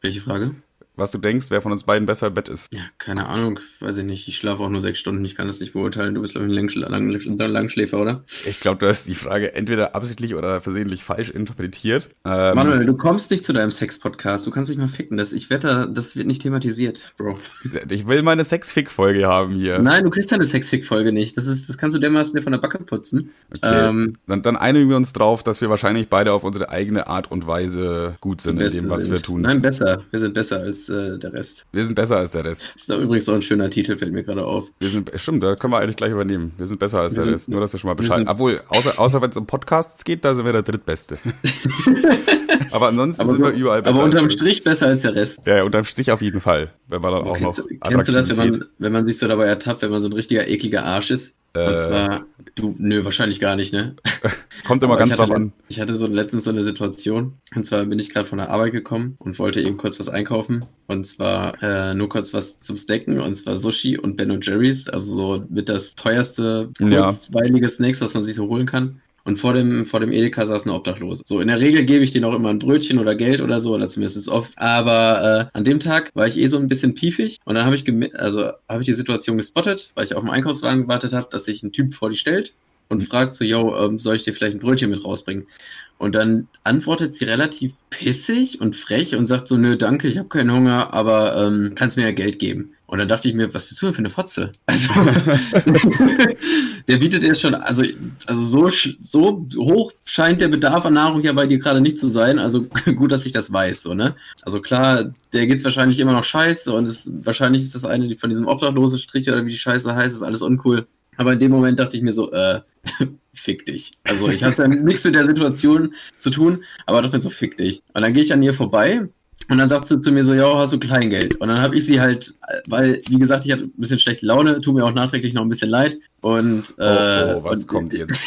Welche Frage? Was du denkst, wer von uns beiden besser im Bett ist. Ja, keine Ahnung, weiß ich nicht. Ich schlafe auch nur sechs Stunden, ich kann das nicht beurteilen. Du bist, glaube ich, ein Langschl Lang Langschläfer, oder? Ich glaube, du hast die Frage entweder absichtlich oder versehentlich falsch interpretiert. Ähm, Manuel, du kommst nicht zu deinem Sex-Podcast. Du kannst dich mal ficken. Das, ich wette, das wird nicht thematisiert, Bro. Ich will meine Sex-Fick-Folge haben hier. Nein, du kriegst deine Sex-Fick-Folge nicht. Das, ist, das kannst du dermaßen dir von der Backe putzen. Okay. Ähm, dann, dann einigen wir uns drauf, dass wir wahrscheinlich beide auf unsere eigene Art und Weise gut sind in dem, was sind. wir tun. Nein, besser. Wir sind besser als äh, der Rest. Wir sind besser als der Rest. Das ist doch übrigens auch ein schöner Titel, fällt mir gerade auf. Wir sind, stimmt, da können wir eigentlich gleich übernehmen. Wir sind besser als wir der Rest. Nur, dass wir schon mal Bescheid. Obwohl, außer, außer wenn es um Podcasts geht, da sind wir der Drittbeste. aber ansonsten aber sind wir überall besser. Aber unterm Strich besser als der Rest. Ja, unterm Strich auf jeden Fall. Wenn man dann auch kennst, noch. Kennst du das, wenn man, wenn man sich so dabei ertappt, wenn man so ein richtiger ekliger Arsch ist? Und äh, zwar, du, nö, wahrscheinlich gar nicht, ne? Kommt immer ganz drauf an. Ich hatte so letztens so eine Situation, und zwar bin ich gerade von der Arbeit gekommen und wollte eben kurz was einkaufen. Und zwar äh, nur kurz was zum Snacken, und zwar Sushi und Ben Jerry's, also so mit das teuerste, kurzweilige ja. Snacks, was man sich so holen kann. Und vor dem, vor dem Edeka saß eine Obdachlose. So, in der Regel gebe ich denen auch immer ein Brötchen oder Geld oder so, oder zumindest oft. Aber äh, an dem Tag war ich eh so ein bisschen piefig und dann habe ich, also habe ich die Situation gespottet, weil ich auf dem Einkaufswagen gewartet habe, dass sich ein Typ vor die stellt und fragt so, yo, ähm, soll ich dir vielleicht ein Brötchen mit rausbringen? Und dann antwortet sie relativ pissig und frech und sagt so, nö, danke, ich habe keinen Hunger, aber ähm, kannst mir ja Geld geben. Und dann dachte ich mir, was bist du denn für eine Fotze? Also, der bietet jetzt schon, also, also so, so hoch scheint der Bedarf an Nahrung ja bei dir gerade nicht zu sein. Also gut, dass ich das weiß, so, ne? Also klar, der geht's wahrscheinlich immer noch scheiße und es, wahrscheinlich ist das eine von diesem obdachlosen Strich oder wie die Scheiße heißt, ist alles uncool. Aber in dem Moment dachte ich mir so, äh, fick dich. Also ich hatte ja nichts mit der Situation zu tun, aber dachte mir so, fick dich. Und dann gehe ich an ihr vorbei und dann sagt sie zu mir so, ja, hast du Kleingeld? Und dann habe ich sie halt, weil, wie gesagt, ich hatte ein bisschen schlechte Laune, tut mir auch nachträglich noch ein bisschen leid. Und, äh, oh, oh, was und, kommt jetzt?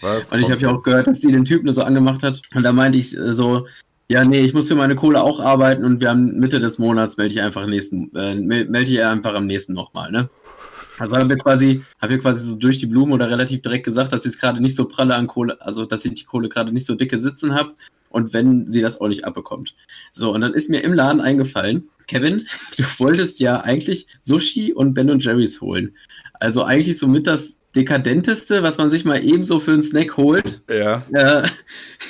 Was und ich habe ja auch gehört, dass sie den Typen so angemacht hat. Und da meinte ich äh, so, ja, nee, ich muss für meine Kohle auch arbeiten und wir haben Mitte des Monats melde ich einfach nächsten, äh, melde ich einfach am nächsten nochmal, ne? Also haben wir quasi, haben wir quasi so durch die Blume oder relativ direkt gesagt, dass sie es gerade nicht so pralle an Kohle, also dass sie die Kohle gerade nicht so dicke sitzen hat und wenn sie das auch nicht abbekommt. So, und dann ist mir im Laden eingefallen, Kevin, du wolltest ja eigentlich Sushi und Ben Jerry's holen. Also eigentlich so mit das dekadenteste, was man sich mal ebenso für einen Snack holt. Ja. Äh,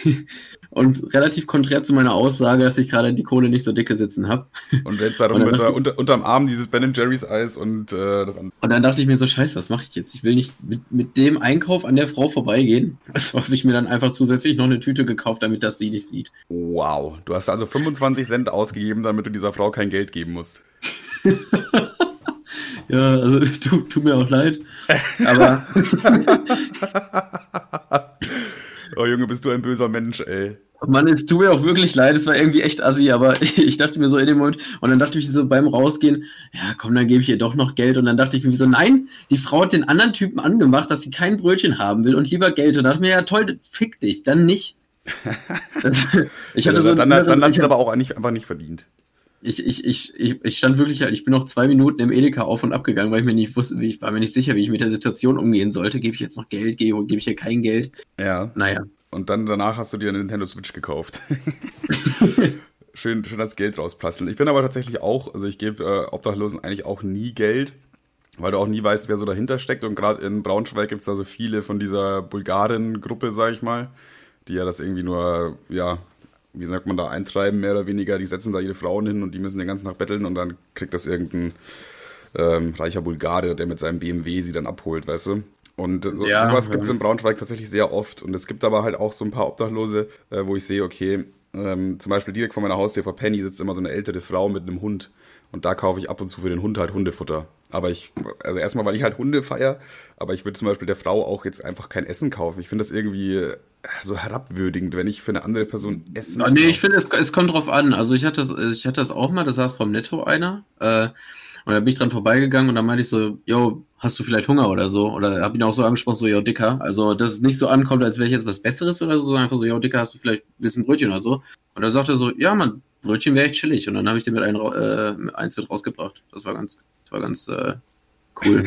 und relativ konträr zu meiner Aussage, dass ich gerade die Kohle nicht so dicke sitzen habe. Und jetzt darum mit unter, unterm Arm dieses Ben Jerry's Eis und äh, das andere. Und dann dachte ich mir so, scheiße, was mache ich jetzt? Ich will nicht mit, mit dem Einkauf an der Frau vorbeigehen. Also habe ich mir dann einfach zusätzlich noch eine Tüte gekauft, damit das sie nicht sieht. Wow, du hast also 25 Cent ausgegeben, damit du dieser Frau kein Geld geben musst. ja, also tut tu mir auch leid. Aber Oh Junge, bist du ein böser Mensch, ey. Mann, es tut mir auch wirklich leid, es war irgendwie echt assi, aber ich dachte mir so in dem Moment, und dann dachte ich so beim Rausgehen, ja komm, dann gebe ich ihr doch noch Geld. Und dann dachte ich mir so, nein, die Frau hat den anderen Typen angemacht, dass sie kein Brötchen haben will und lieber Geld. Und dachte mir, ja toll, fick dich, dann nicht. Das, ich hatte ja, so dann, dann, dann hat es aber auch nicht, einfach nicht verdient ich, ich, ich, ich stand wirklich halt, ich bin noch zwei Minuten im Edeka auf und ab gegangen, weil ich mir nicht wusste, wie ich war mir nicht sicher, wie ich mit der Situation umgehen sollte. Gebe ich jetzt noch Geld, gebe, gebe ich hier kein Geld? Ja. Naja. Und dann danach hast du dir eine Nintendo Switch gekauft. schön, schön das Geld rausplasteln. Ich bin aber tatsächlich auch, also ich gebe äh, Obdachlosen eigentlich auch nie Geld, weil du auch nie weißt, wer so dahinter steckt. Und gerade in Braunschweig gibt es da so viele von dieser Bulgaren-Gruppe, sag ich mal, die ja das irgendwie nur, ja, wie sagt man da, eintreiben, mehr oder weniger. Die setzen da ihre Frauen hin und die müssen den ganzen Tag betteln und dann kriegt das irgendein ähm, reicher Bulgare, der mit seinem BMW sie dann abholt, weißt du? Und so, ja, sowas gibt es in Braunschweig tatsächlich sehr oft. Und es gibt aber halt auch so ein paar Obdachlose, äh, wo ich sehe, okay, ähm, zum Beispiel direkt vor meiner Haustür vor Penny sitzt immer so eine ältere Frau mit einem Hund. Und da kaufe ich ab und zu für den Hund halt Hundefutter. Aber ich, also erstmal, weil ich halt Hunde feier, aber ich würde zum Beispiel der Frau auch jetzt einfach kein Essen kaufen. Ich finde das irgendwie äh, so herabwürdigend, wenn ich für eine andere Person Essen. Ja, nee, ich finde, es, es kommt drauf an. Also ich hatte das, ich hatte das auch mal, das saß vom Netto einer. Äh, und da bin ich dran vorbeigegangen und dann meinte ich so, yo, hast du vielleicht Hunger oder so? Oder habe ihn auch so angesprochen, so, yo, Dicker. Also, dass es nicht so ankommt, als wäre ich jetzt was Besseres oder so, einfach so, yo, Dicker, hast du vielleicht, willst ein Brötchen oder so? Und da sagte er so, ja, man, Brötchen wäre echt chillig. Und dann habe ich den mit ein, äh, eins mit rausgebracht. Das war ganz, das war ganz äh, cool.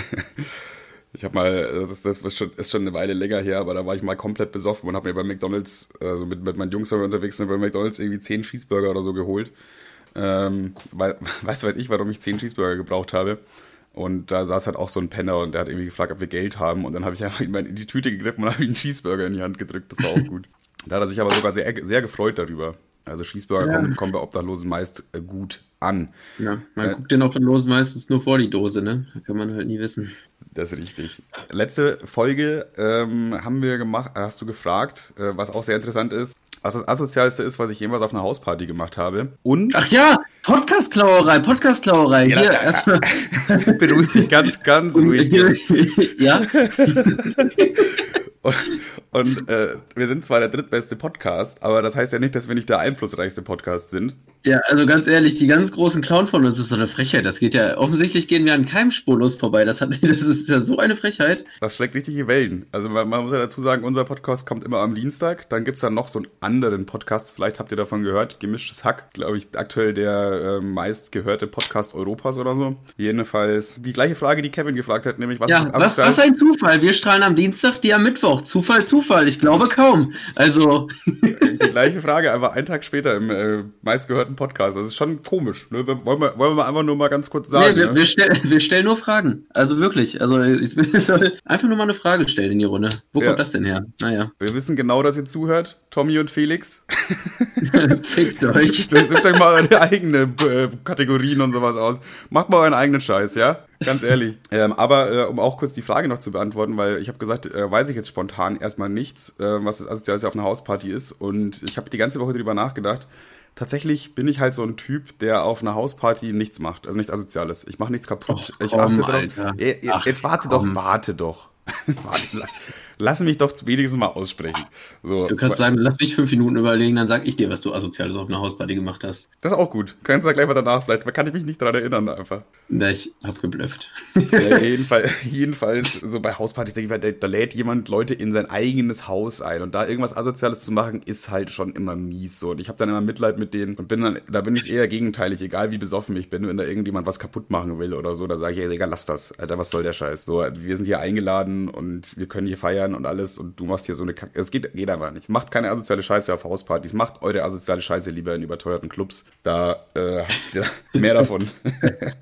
ich habe mal, das, das ist, schon, ist schon eine Weile länger her, aber da war ich mal komplett besoffen und habe mir bei McDonalds, also mit, mit meinen Jungs unterwegs sind bei McDonalds irgendwie zehn Cheeseburger oder so geholt. Ähm, weil, weißt du, weiß ich, warum ich zehn Cheeseburger gebraucht habe? Und da saß halt auch so ein Penner und der hat irgendwie gefragt, ob wir Geld haben. Und dann habe ich einfach in die Tüte gegriffen und habe ihm einen Cheeseburger in die Hand gedrückt. Das war auch gut. da hat er sich aber sogar sehr, sehr gefreut darüber. Also Cheeseburger ja. kommen, kommen bei Obdachlosen meist äh, gut an. Ja, man äh, guckt den Obdachlosen meistens nur vor die Dose, ne? Da kann man halt nie wissen. Das ist richtig. Letzte Folge ähm, haben wir gemacht, hast du gefragt, äh, was auch sehr interessant ist, was das asozialste ist, was ich jemals auf einer Hausparty gemacht habe. Und. Ach ja, Podcast-Klauerei, Podcast-Klauerei. Ja, Hier, erstmal. Beruhig dich ganz, ganz ruhig. ja. Und, und äh, wir sind zwar der drittbeste Podcast, aber das heißt ja nicht, dass wir nicht der einflussreichste Podcast sind. Ja, also ganz ehrlich, die ganz großen Clown von uns ist so eine Frechheit. Das geht ja, offensichtlich gehen wir an keinem spurlos vorbei. Das, hat, das ist ja so eine Frechheit. Das schlägt richtige Wellen. Also man, man muss ja dazu sagen, unser Podcast kommt immer am Dienstag. Dann gibt es dann noch so einen anderen Podcast. Vielleicht habt ihr davon gehört. Gemischtes Hack. Glaube ich, aktuell der äh, meistgehörte Podcast Europas oder so. Jedenfalls die gleiche Frage, die Kevin gefragt hat, nämlich was ja, ist das was, was ein Zufall. Wir strahlen am Dienstag, die am Mittwoch. Zufall, Zufall. Ich glaube kaum. Also. die gleiche Frage, einfach einen Tag später im äh, meistgehörten Podcast. Das ist schon komisch. Ne? Wollen, wir, wollen wir einfach nur mal ganz kurz sagen. Nee, wir, ne? wir, stell, wir stellen nur Fragen. Also wirklich. Also ich soll einfach nur mal eine Frage stellen in die Runde. Wo ja. kommt das denn her? Naja. Wir wissen genau, dass ihr zuhört. Tommy und Felix. Fickt euch. Sucht euch mal eure eigenen äh, Kategorien und sowas aus. Macht mal euren eigenen Scheiß, ja? Ganz ehrlich. ähm, aber äh, um auch kurz die Frage noch zu beantworten, weil ich habe gesagt, äh, weiß ich jetzt spontan erstmal nichts, äh, was das Asoziales auf einer Hausparty ist. Und ich habe die ganze Woche drüber nachgedacht tatsächlich bin ich halt so ein Typ, der auf einer Hausparty nichts macht, also nichts Asoziales. Ich mache nichts kaputt. Och, ich achte drauf. Jetzt warte komm. doch, warte doch. warte, lass, lass mich doch wenigstens mal aussprechen. So, du kannst sagen, lass mich fünf Minuten überlegen, dann sag ich dir, was du Asoziales auf einer Hausparty gemacht hast. Das ist auch gut. Kannst du gleich mal danach, vielleicht kann ich mich nicht daran erinnern einfach. Na, ich hab geblufft. Ja, jedenfalls, jedenfalls, so bei Hauspartys denke ich, da, da lädt jemand Leute in sein eigenes Haus ein und da irgendwas Asoziales zu machen, ist halt schon immer mies so. Und ich habe dann immer Mitleid mit denen und bin dann, da bin ich eher gegenteilig, egal wie besoffen ich bin, wenn da irgendjemand was kaputt machen will oder so, da sage ich, ey, Digga, lass das. Alter, was soll der Scheiß? So, wir sind hier eingeladen und wir können hier feiern und alles und du machst hier so eine Kacke. Es geht, geht einfach nicht. Macht keine asoziale Scheiße auf Hauspartys. Macht eure asoziale Scheiße lieber in überteuerten Clubs. Da äh, mehr davon.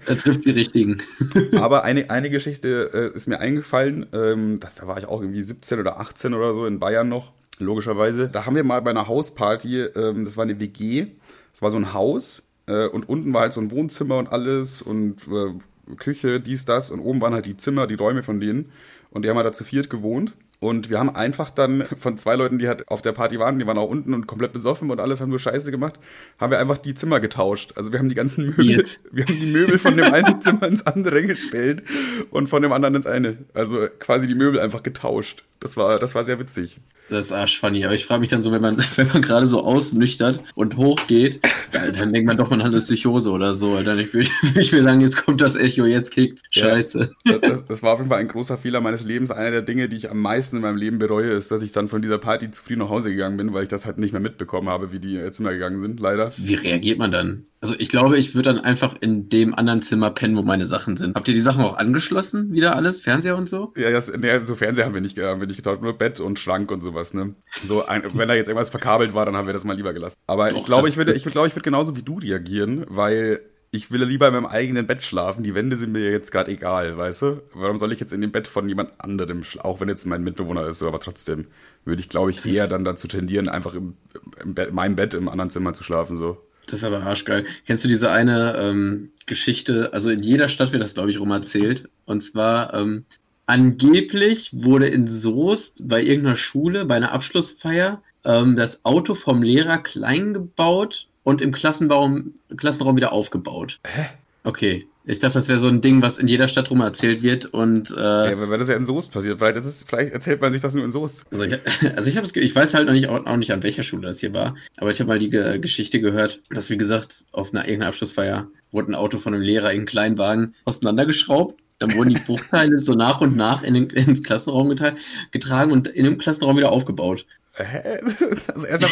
da trifft die richtigen. Aber eine, eine Geschichte äh, ist mir eingefallen. Ähm, das, da war ich auch irgendwie 17 oder 18 oder so in Bayern noch. Logischerweise. Da haben wir mal bei einer Hausparty, ähm, das war eine WG, das war so ein Haus äh, und unten war halt so ein Wohnzimmer und alles und äh, Küche, dies, das und oben waren halt die Zimmer, die Räume von denen und die haben halt da zu viert gewohnt und wir haben einfach dann von zwei Leuten, die halt auf der Party waren, die waren auch unten und komplett besoffen und alles haben nur Scheiße gemacht, haben wir einfach die Zimmer getauscht. Also wir haben die ganzen Möbel, Jetzt. wir haben die Möbel von dem einen Zimmer ins andere gestellt und von dem anderen ins eine. Also quasi die Möbel einfach getauscht. Das war, das war sehr witzig. Das ist arschfunny. Aber ich frage mich dann so, wenn man, wenn man gerade so ausnüchtert und hochgeht, dann denkt man doch, man hat eine Psychose oder so. Dann würde ich, ich mir sagen, jetzt kommt das Echo, jetzt kickt Scheiße. Ja, das, das, war auf jeden Fall ein großer Fehler meines Lebens. Einer der Dinge, die ich am meisten in meinem Leben bereue, ist, dass ich dann von dieser Party zu früh nach Hause gegangen bin, weil ich das halt nicht mehr mitbekommen habe, wie die Zimmer gegangen sind, leider. Wie reagiert man dann? Also ich glaube, ich würde dann einfach in dem anderen Zimmer pennen, wo meine Sachen sind. Habt ihr die Sachen auch angeschlossen, wieder alles? Fernseher und so? Ja, das, nee, so Fernseher haben wir nicht, haben wir nicht getauscht, nur Bett und Schrank und sowas, ne? So, ein, wenn da jetzt irgendwas verkabelt war, dann haben wir das mal lieber gelassen. Aber Doch, ich glaube, ich würde, ich glaube, ich würde genauso wie du reagieren, weil ich will lieber in meinem eigenen Bett schlafen. Die Wände sind mir jetzt gerade egal, weißt du? Warum soll ich jetzt in dem Bett von jemand anderem schlafen? Auch wenn jetzt mein Mitbewohner ist, aber trotzdem würde ich, glaube ich, eher dann dazu tendieren, einfach im, im Bett, meinem Bett im anderen Zimmer zu schlafen, so. Das ist aber arschgeil. Kennst du diese eine ähm, Geschichte? Also in jeder Stadt wird das, glaube ich, rum erzählt. Und zwar, ähm, angeblich wurde in Soest bei irgendeiner Schule, bei einer Abschlussfeier, ähm, das Auto vom Lehrer klein gebaut und im Klassenbaum, Klassenraum wieder aufgebaut. Hä? Okay. Ich dachte, das wäre so ein Ding, was in jeder Stadt rum erzählt wird und äh, ja, weil das ja in Soest passiert, weil das ist, vielleicht erzählt man sich das nur in Soest. Also ich, also ich, hab's, ich weiß halt noch nicht, auch, auch, nicht, an welcher Schule das hier war, aber ich habe mal die Ge Geschichte gehört, dass, wie gesagt, auf einer irgendeiner Abschlussfeier wurde ein Auto von einem Lehrer in einen kleinen Wagen auseinandergeschraubt dann wurden die Bruchteile so nach und nach in den, ins Klassenraum geteilt, getragen und in dem Klassenraum wieder aufgebaut. Hä? Also, erst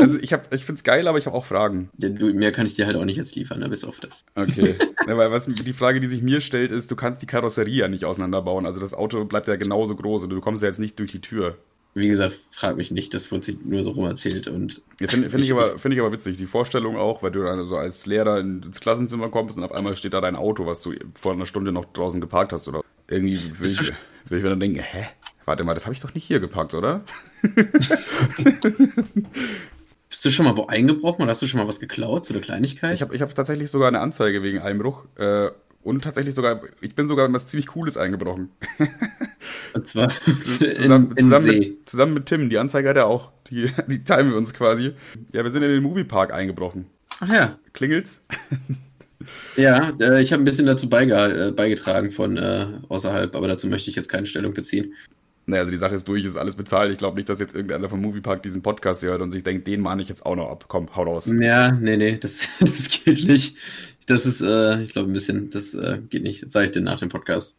also ich, ich finde es geil, aber ich habe auch Fragen. Ja, du, mehr kann ich dir halt auch nicht jetzt liefern, ne, bis auf das. Okay. ja, weil was, die Frage, die sich mir stellt, ist, du kannst die Karosserie ja nicht auseinanderbauen. Also das Auto bleibt ja genauso groß und du kommst ja jetzt nicht durch die Tür. wie gesagt, frag mich nicht, das wurde sich nur so rum erzählt. Und ja, Finde find ich, aber, find ich aber witzig, die Vorstellung auch, weil du dann so als Lehrer ins Klassenzimmer kommst und auf einmal steht da dein Auto, was du vor einer Stunde noch draußen geparkt hast. Oder irgendwie will ich, will ich mir dann denken, hä? Warte mal, das habe ich doch nicht hier geparkt, oder? Bist du schon mal wo eingebrochen oder hast du schon mal was geklaut, so eine Kleinigkeit? Ich habe ich hab tatsächlich sogar eine Anzeige wegen Einbruch. Äh, und tatsächlich sogar, ich bin sogar in was ziemlich Cooles eingebrochen. Und zwar zusammen, in, zusammen, mit, zusammen, mit, Tim. Die Anzeige hat er auch. Die, die teilen wir uns quasi. Ja, wir sind in den Moviepark eingebrochen. Ach ja. Klingelt's? Ja, äh, ich habe ein bisschen dazu äh, beigetragen von äh, außerhalb, aber dazu möchte ich jetzt keine Stellung beziehen. Naja, also die Sache ist durch, ist alles bezahlt. Ich glaube nicht, dass jetzt irgendeiner vom Moviepark diesen Podcast hört und sich denkt, den mahne ich jetzt auch noch ab. Komm, hau raus. Ja, nee, nee, das, das geht nicht. Das ist, äh, ich glaube, ein bisschen, das äh, geht nicht. Das zeige ich dir nach dem Podcast.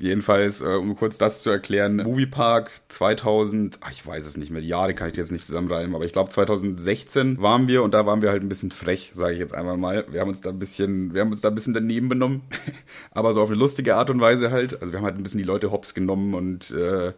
Jedenfalls, äh, um kurz das zu erklären, Moviepark 2000, ach, ich weiß es nicht mehr, die Jahre kann ich jetzt nicht zusammenreimen, aber ich glaube 2016 waren wir und da waren wir halt ein bisschen frech, sage ich jetzt einmal mal. Wir haben uns da ein bisschen, wir haben uns da ein bisschen daneben benommen, aber so auf eine lustige Art und Weise halt. Also wir haben halt ein bisschen die Leute hops genommen und äh,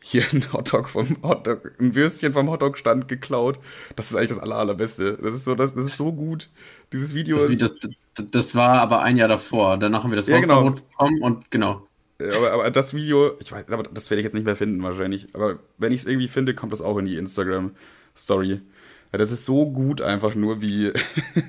hier ein Hotdog vom Hotdog, ein Würstchen vom Hotdog-Stand geklaut. Das ist eigentlich das aller, allerbeste. Das ist so, das, das ist so gut. Dieses Video das, ist. Das, das, war aber ein Jahr davor. Danach haben wir das ja, genau. bekommen und genau. Aber, aber das Video, ich weiß, aber das werde ich jetzt nicht mehr finden wahrscheinlich. Aber wenn ich es irgendwie finde, kommt das auch in die Instagram-Story. Ja, das ist so gut einfach nur, wie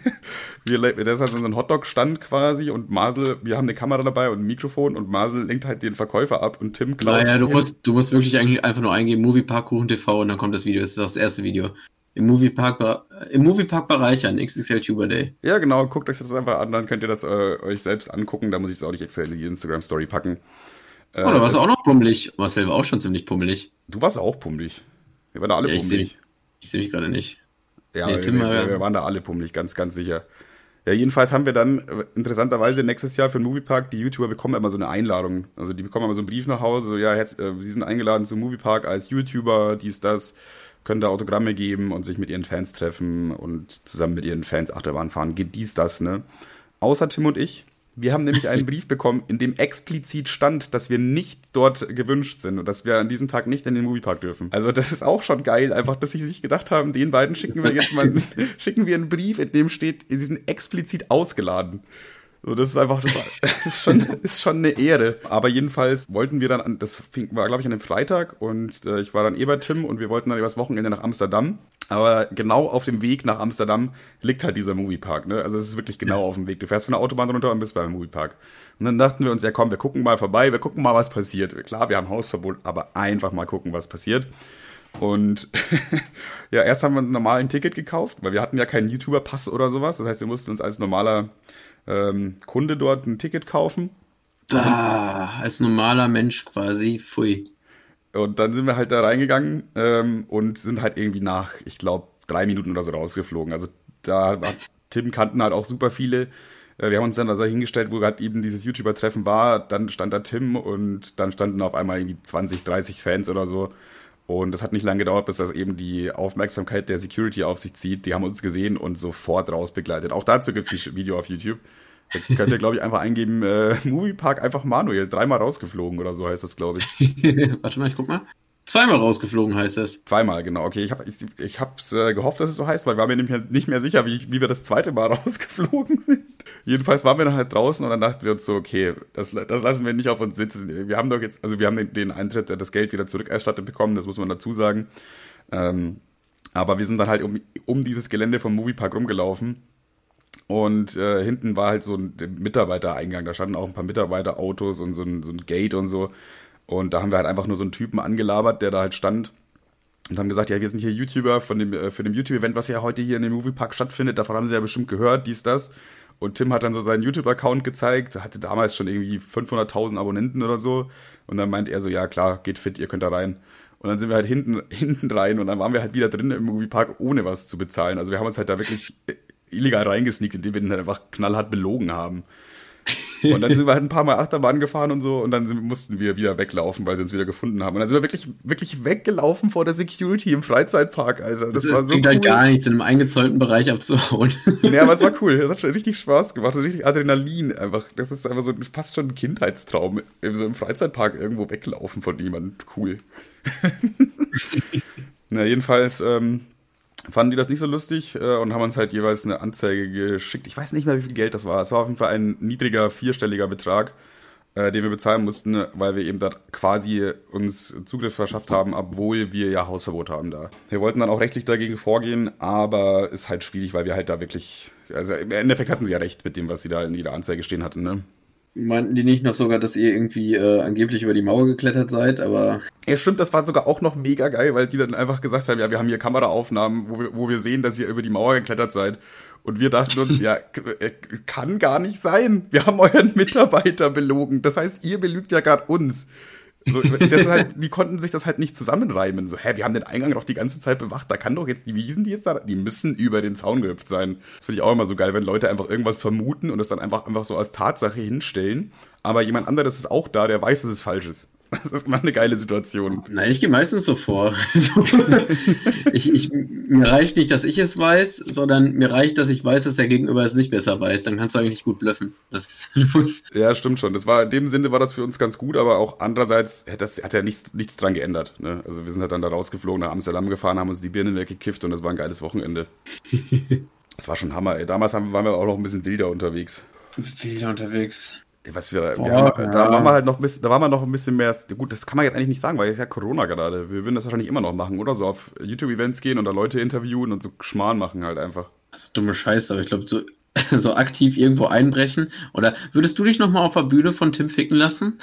wir, das hat unseren Hotdog-Stand quasi und Masel, wir haben eine Kamera dabei und ein Mikrofon und Masel lenkt halt den Verkäufer ab und Tim klaut. Naja, du musst, du musst wirklich eigentlich einfach nur eingeben, Moviepark Kuchen TV und dann kommt das Video. Das ist das erste Video. Im Moviepark, im Moviepark bereichern, XXL Tuber Day. Ja, genau, guckt euch das einfach an, dann könnt ihr das äh, euch selbst angucken. Da muss ich es auch nicht extra in die Instagram-Story packen. Äh, oh, da warst du auch noch pummelig. Marcel war auch schon ziemlich pummelig. Du warst auch pummelig. Wir waren da alle ja, pummelig. Ich sehe mich, seh mich gerade nicht. Ja, nee, wir, wir, wir, waren da alle pummelig, ganz, ganz sicher. Ja, jedenfalls haben wir dann äh, interessanterweise nächstes Jahr für den Moviepark, die YouTuber bekommen immer so eine Einladung. Also die bekommen immer so einen Brief nach Hause, so ja, jetzt, äh, sie sind eingeladen zum Moviepark als YouTuber, dies, das, können da Autogramme geben und sich mit ihren Fans treffen und zusammen mit ihren Fans Achterbahn fahren. Geht dies, das, ne? Außer Tim und ich. Wir haben nämlich einen Brief bekommen, in dem explizit stand, dass wir nicht dort gewünscht sind und dass wir an diesem Tag nicht in den Moviepark dürfen. Also das ist auch schon geil, einfach, dass sie sich gedacht haben, den beiden schicken wir jetzt mal, schicken wir einen Brief, in dem steht, sie sind explizit ausgeladen. So, das ist einfach, das, war, ist, schon, ist schon eine Ehre. Aber jedenfalls wollten wir dann, an, das war, glaube ich, an einem Freitag und äh, ich war dann eh bei Tim und wir wollten dann übers Wochenende nach Amsterdam. Aber genau auf dem Weg nach Amsterdam liegt halt dieser Moviepark. Ne? Also es ist wirklich genau ja. auf dem Weg. Du fährst von der Autobahn runter und bist beim Moviepark. Und dann dachten wir uns, ja komm, wir gucken mal vorbei, wir gucken mal, was passiert. Klar, wir haben Hausverbot, aber einfach mal gucken, was passiert. Und ja, erst haben wir uns normal ein Ticket gekauft, weil wir hatten ja keinen YouTuber-Pass oder sowas. Das heißt, wir mussten uns als normaler ähm, Kunde dort ein Ticket kaufen. Ah, als normaler Mensch quasi, pfui. Und dann sind wir halt da reingegangen ähm, und sind halt irgendwie nach, ich glaube, drei Minuten oder so rausgeflogen. Also da war Tim kannten halt auch super viele. Äh, wir haben uns dann also hingestellt, wo gerade eben dieses YouTuber-Treffen war. Dann stand da Tim und dann standen auf einmal irgendwie 20, 30 Fans oder so. Und das hat nicht lange gedauert, bis das eben die Aufmerksamkeit der Security auf sich zieht. Die haben uns gesehen und sofort rausbegleitet. Auch dazu gibt es ein Video auf YouTube. Da könnt ihr, glaube ich, einfach eingeben, äh, Moviepark einfach Manuel, dreimal rausgeflogen oder so heißt das, glaube ich. Warte mal, ich guck mal. Zweimal rausgeflogen heißt das. Zweimal, genau. Okay, ich habe ich, ich hab's äh, gehofft, dass es so heißt, weil wir waren mir nämlich nicht mehr sicher, wie, wie wir das zweite Mal rausgeflogen sind. Jedenfalls waren wir dann halt draußen und dann dachten wir uns so, okay, das, das lassen wir nicht auf uns sitzen. Wir haben doch jetzt, also wir haben den, den Eintritt, das Geld wieder zurückerstattet bekommen, das muss man dazu sagen. Ähm, aber wir sind dann halt um, um dieses Gelände vom Moviepark rumgelaufen und äh, hinten war halt so ein Mitarbeitereingang. Da standen auch ein paar Mitarbeiterautos und so ein, so ein Gate und so. Und da haben wir halt einfach nur so einen Typen angelabert, der da halt stand und haben gesagt, ja, wir sind hier YouTuber von dem, äh, für dem YouTube-Event, was ja heute hier in dem Moviepark stattfindet. Davon haben sie ja bestimmt gehört, dies, das. Und Tim hat dann so seinen YouTube-Account gezeigt, hatte damals schon irgendwie 500.000 Abonnenten oder so. Und dann meint er so, ja klar, geht fit, ihr könnt da rein. Und dann sind wir halt hinten, hinten rein und dann waren wir halt wieder drin im Moviepark, ohne was zu bezahlen. Also wir haben uns halt da wirklich illegal reingesneakt, indem wir den halt einfach knallhart belogen haben. Und dann sind wir halt ein paar Mal Achterbahn gefahren und so und dann sind, mussten wir wieder weglaufen, weil sie uns wieder gefunden haben. Und dann sind wir wirklich, wirklich weggelaufen vor der Security im Freizeitpark, Alter. Das, das war so halt cool. halt gar nichts in einem eingezäunten Bereich abzuhauen. Nee, aber es war cool. Das hat schon richtig Spaß gemacht. Das ist richtig Adrenalin einfach. Das ist einfach so fast schon ein Kindheitstraum. So im Freizeitpark irgendwo weglaufen von jemandem. Cool. Na, jedenfalls ähm, fanden die das nicht so lustig äh, und haben uns halt jeweils eine Anzeige geschickt. Ich weiß nicht mehr, wie viel Geld das war. Es war auf jeden Fall ein niedriger, vierstelliger Betrag, äh, den wir bezahlen mussten, weil wir eben da quasi uns Zugriff verschafft haben, obwohl wir ja Hausverbot haben da. Wir wollten dann auch rechtlich dagegen vorgehen, aber ist halt schwierig, weil wir halt da wirklich, also im Endeffekt hatten sie ja recht mit dem, was sie da in jeder Anzeige stehen hatten, ne? Meinten die nicht noch sogar, dass ihr irgendwie äh, angeblich über die Mauer geklettert seid, aber. Ja, stimmt, das war sogar auch noch mega geil, weil die dann einfach gesagt haben, ja, wir haben hier Kameraaufnahmen, wo wir, wo wir sehen, dass ihr über die Mauer geklettert seid. Und wir dachten uns, ja, äh, kann gar nicht sein. Wir haben euren Mitarbeiter belogen. Das heißt, ihr belügt ja gerade uns. So, das ist halt, die konnten sich das halt nicht zusammenreimen. So, hä, wir haben den Eingang doch die ganze Zeit bewacht. Da kann doch jetzt die Wiesen, die jetzt da, die müssen über den Zaun gehüpft sein. Das finde ich auch immer so geil, wenn Leute einfach irgendwas vermuten und das dann einfach, einfach so als Tatsache hinstellen. Aber jemand anderes ist auch da, der weiß, dass es falsch ist. Das ist immer eine geile Situation. Na, ich gehe meistens so vor. ich, ich, mir reicht nicht, dass ich es weiß, sondern mir reicht, dass ich weiß, dass der Gegenüber es nicht besser weiß. Dann kannst du eigentlich gut bluffen. Das ja, stimmt schon. Das war, in dem Sinne war das für uns ganz gut, aber auch andererseits das hat ja nichts, nichts dran geändert. Ne? Also wir sind halt dann da rausgeflogen, nach Amsterdam gefahren, haben uns die Birnen weggekifft und das war ein geiles Wochenende. das war schon Hammer, ey. Damals waren wir auch noch ein bisschen wilder unterwegs. Wilder unterwegs. Was wir, Boah, wir haben, ja. da waren wir halt noch ein bisschen, da waren wir noch ein bisschen mehr. Gut, das kann man jetzt eigentlich nicht sagen, weil es ja Corona gerade. Wir würden das wahrscheinlich immer noch machen, oder? So auf YouTube-Events gehen und da Leute interviewen und so Schmarrn machen halt einfach. Also dumme Scheiße, aber ich glaube, so, so aktiv irgendwo einbrechen. Oder würdest du dich nochmal auf der Bühne von Tim ficken lassen?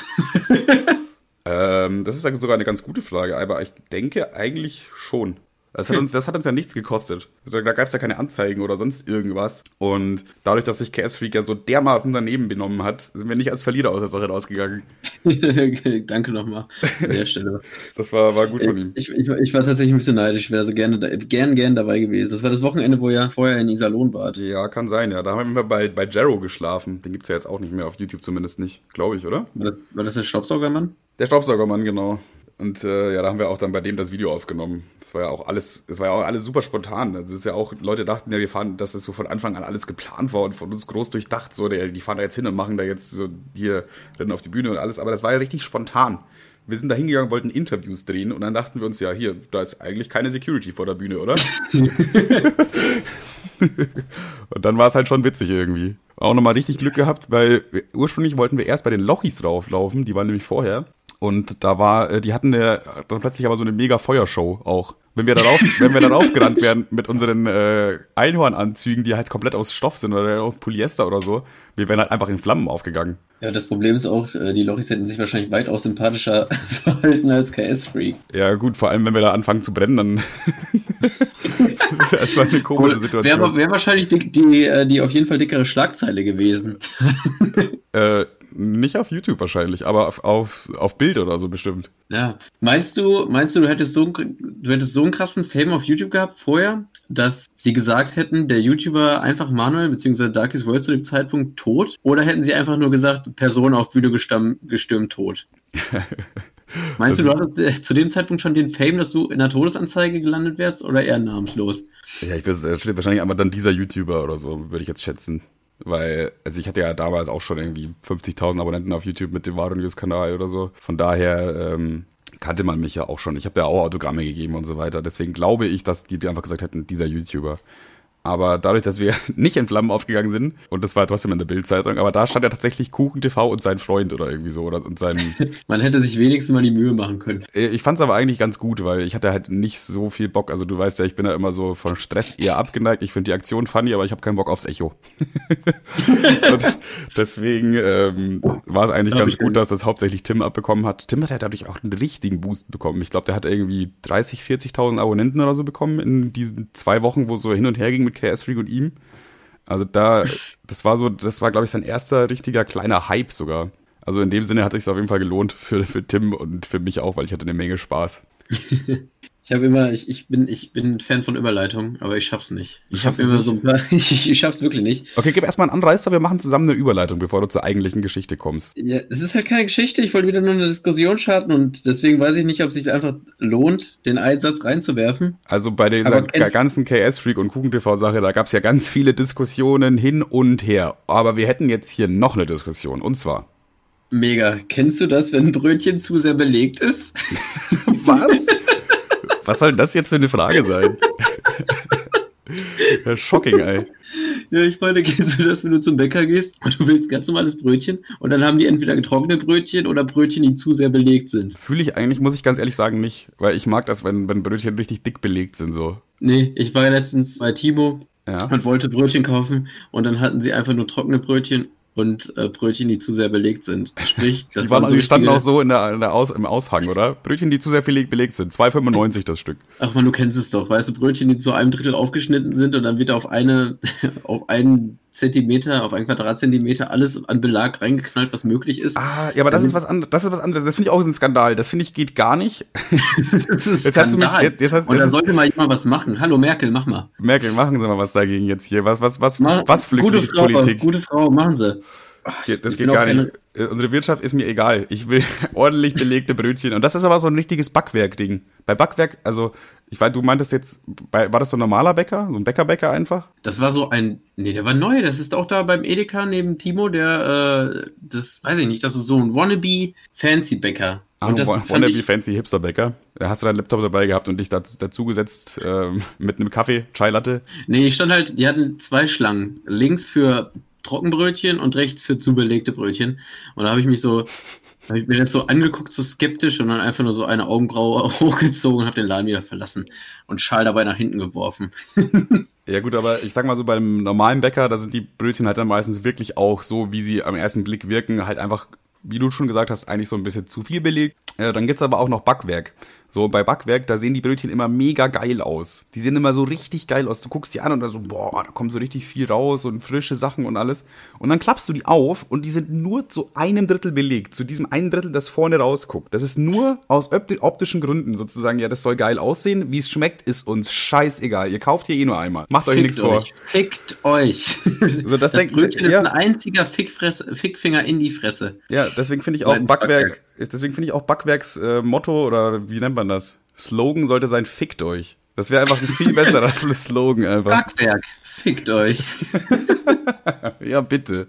ähm, das ist sogar eine ganz gute Frage, aber ich denke eigentlich schon. Das hat, uns, das hat uns ja nichts gekostet. Da, da gab es ja keine Anzeigen oder sonst irgendwas. Und dadurch, dass sich Chaos Freak ja so dermaßen daneben benommen hat, sind wir nicht als Verlierer aus der Sache rausgegangen. Danke nochmal an der Stelle. das war, war gut von ihm. Ich, ich, ich war tatsächlich ein bisschen neidisch. Ich wäre so gerne, gern, gern dabei gewesen. Das war das Wochenende, wo ihr vorher in Iserlohn wart. Ja, kann sein, ja. Da haben wir bei, bei Jarrow geschlafen. Den gibt es ja jetzt auch nicht mehr auf YouTube zumindest nicht, glaube ich, oder? War das, war das der Staubsaugermann? Der Staubsaugermann, genau. Und äh, ja, da haben wir auch dann bei dem das Video aufgenommen. Das war ja auch alles, das war ja auch alles super spontan. Also es ist ja auch, Leute dachten ja, wir fahren, dass das so von Anfang an alles geplant war und von uns groß durchdacht. So, der, die fahren da jetzt hin und machen da jetzt so hier rennen auf die Bühne und alles. Aber das war ja richtig spontan. Wir sind da hingegangen, wollten Interviews drehen und dann dachten wir uns, ja, hier, da ist eigentlich keine Security vor der Bühne, oder? und dann war es halt schon witzig irgendwie. Auch nochmal richtig Glück gehabt, weil ursprünglich wollten wir erst bei den Lochis drauflaufen, die waren nämlich vorher. Und da war, äh, die hatten eine, dann plötzlich aber so eine mega Feuershow auch. Wenn wir darauf, wenn wir dann aufgerannt werden mit unseren äh, Einhornanzügen, die halt komplett aus Stoff sind oder aus Polyester oder so, wir wären halt einfach in Flammen aufgegangen. Ja, das Problem ist auch, äh, die Lochis hätten sich wahrscheinlich weitaus sympathischer verhalten als KS-Freak. Ja, gut, vor allem wenn wir da anfangen zu brennen, dann. das war eine komische Situation. Wäre wär wahrscheinlich die, die, äh, die auf jeden Fall dickere Schlagzeile gewesen. äh, nicht auf YouTube wahrscheinlich, aber auf, auf, auf Bild oder so bestimmt. Ja. Meinst du, meinst du, du hättest so, du hättest so einen krassen Fame auf YouTube gehabt vorher, dass sie gesagt hätten, der YouTuber einfach Manuel bzw. Darkest World zu dem Zeitpunkt tot? Oder hätten sie einfach nur gesagt, Person auf Video gestürmt, tot? Meinst das du, du hattest äh, zu dem Zeitpunkt schon den Fame, dass du in der Todesanzeige gelandet wärst oder eher namenslos? Ja, ich würde wahrscheinlich einmal dann dieser YouTuber oder so, würde ich jetzt schätzen. Weil, also ich hatte ja damals auch schon irgendwie 50.000 Abonnenten auf YouTube mit dem Varo News Kanal oder so. Von daher ähm, kannte man mich ja auch schon. Ich habe ja auch Autogramme gegeben und so weiter. Deswegen glaube ich, dass die einfach gesagt hätten, dieser YouTuber. Aber dadurch, dass wir nicht in Flammen aufgegangen sind, und das war trotzdem in der Bildzeitung, aber da stand ja tatsächlich Kuchen TV und sein Freund oder irgendwie so. Oder, und sein Man hätte sich wenigstens mal die Mühe machen können. Äh, ich fand es aber eigentlich ganz gut, weil ich hatte halt nicht so viel Bock. Also du weißt ja, ich bin ja immer so von Stress eher abgeneigt. Ich finde die Aktion funny, aber ich habe keinen Bock aufs Echo. und deswegen ähm, war es eigentlich ganz gut, dass das hauptsächlich Tim abbekommen hat. Tim hat ja dadurch auch einen richtigen Boost bekommen. Ich glaube, der hat irgendwie 30, 40.000 Abonnenten oder so bekommen in diesen zwei Wochen, wo es so hin und her ging mit KS Freak und ihm. Also da, das war so, das war, glaube ich, sein erster richtiger kleiner Hype sogar. Also in dem Sinne hat es sich auf jeden Fall gelohnt für, für Tim und für mich auch, weil ich hatte eine Menge Spaß. Ich habe immer, ich, ich, bin, ich bin Fan von Überleitung, aber ich schaff's nicht. Ich, ich schaff's immer nicht. so paar, ich, ich schaff's wirklich nicht. Okay, gib erstmal einen Anreißer, wir machen zusammen eine Überleitung, bevor du zur eigentlichen Geschichte kommst. Ja, es ist halt keine Geschichte, ich wollte wieder nur eine Diskussion starten und deswegen weiß ich nicht, ob es sich einfach lohnt, den Einsatz reinzuwerfen. Also bei dieser ganzen KS-Freak und KuchenTV-Sache, da gab's ja ganz viele Diskussionen hin und her. Aber wir hätten jetzt hier noch eine Diskussion und zwar. Mega. Kennst du das, wenn ein Brötchen zu sehr belegt ist? Was? Was soll das jetzt für eine Frage sein? ja, shocking, ey. Ja, ich meine, kennst du das, wenn du zum Bäcker gehst und du willst ganz normales Brötchen und dann haben die entweder getrocknete Brötchen oder Brötchen, die zu sehr belegt sind? Fühle ich eigentlich, muss ich ganz ehrlich sagen, nicht, weil ich mag das, wenn, wenn Brötchen richtig dick belegt sind, so. Nee, ich war ja letztens bei Timo ja. und wollte Brötchen kaufen und dann hatten sie einfach nur trockene Brötchen und äh, Brötchen, die zu sehr belegt sind. Sprich, das die, waren, so die standen auch so in der, in der Aus, im Aushang, oder? Brötchen, die zu sehr belegt, belegt sind. 2,95 das Stück. Ach man, du kennst es doch. Weißt du, Brötchen, die zu einem Drittel aufgeschnitten sind und dann wird auf eine, auf einen Zentimeter, auf einen Quadratzentimeter alles an Belag reingeknallt, was möglich ist. Ah, ja, aber das, ist was anderes. Das ist was anderes. Das finde ich auch ein Skandal. Das finde ich geht gar nicht. das ist jetzt Skandal. Mich, jetzt, jetzt hast, Und da sollte mal jemand was machen. Hallo Merkel, mach mal. Merkel, machen Sie mal was dagegen jetzt hier. Was, was, was, Mach, was Flüchtlingspolitik? Gute Frau, gute Frau, machen Sie. Das geht, das geht gar nicht. Äh, unsere Wirtschaft ist mir egal. Ich will ordentlich belegte Brötchen. Und das ist aber so ein richtiges Backwerk-Ding. Bei Backwerk, also, ich weiß, du meintest jetzt, bei, war das so ein normaler Bäcker? So ein Bäckerbäcker einfach? Das war so ein, nee, der war neu. Das ist auch da beim Edeka neben Timo, der, äh, das weiß ich nicht, das ist so ein Wannabe-Fancy-Bäcker. Ah, und das wannabe ich, fancy Hipster-Bäcker. Da hast du deinen Laptop dabei gehabt und dich dazu gesetzt äh, mit einem Kaffee, Chai Latte. Nee, ich stand halt, die hatten zwei Schlangen. Links für Trockenbrötchen und rechts für zu belegte Brötchen. Und da habe ich mich so, habe ich mir das so angeguckt, so skeptisch und dann einfach nur so eine Augenbraue hochgezogen und habe den Laden wieder verlassen und Schal dabei nach hinten geworfen. ja gut, aber ich sag mal so, beim normalen Bäcker, da sind die Brötchen halt dann meistens wirklich auch so, wie sie am ersten Blick wirken, halt einfach, wie du schon gesagt hast, eigentlich so ein bisschen zu viel belegt. Äh, dann gibt's aber auch noch Backwerk. So bei Backwerk, da sehen die Brötchen immer mega geil aus. Die sehen immer so richtig geil aus. Du guckst die an und da so, boah, da kommt so richtig viel raus und frische Sachen und alles. Und dann klappst du die auf und die sind nur zu einem Drittel belegt. Zu diesem einen Drittel, das vorne rausguckt. Das ist nur aus optischen Gründen sozusagen. Ja, das soll geil aussehen. Wie es schmeckt, ist uns scheißegal. Ihr kauft hier eh nur einmal. Macht Fickt euch nichts vor. Fickt euch. So, das, das denk, Brötchen ja. ist ein einziger Fickfress, Fickfinger in die Fresse. Ja, deswegen finde ich auch Backwerk. Deswegen finde ich auch Backwerks äh, Motto oder wie nennt man das? Slogan sollte sein, fickt euch. Das wäre einfach ein viel besserer Slogan einfach. Backwerk, fickt euch. ja, bitte.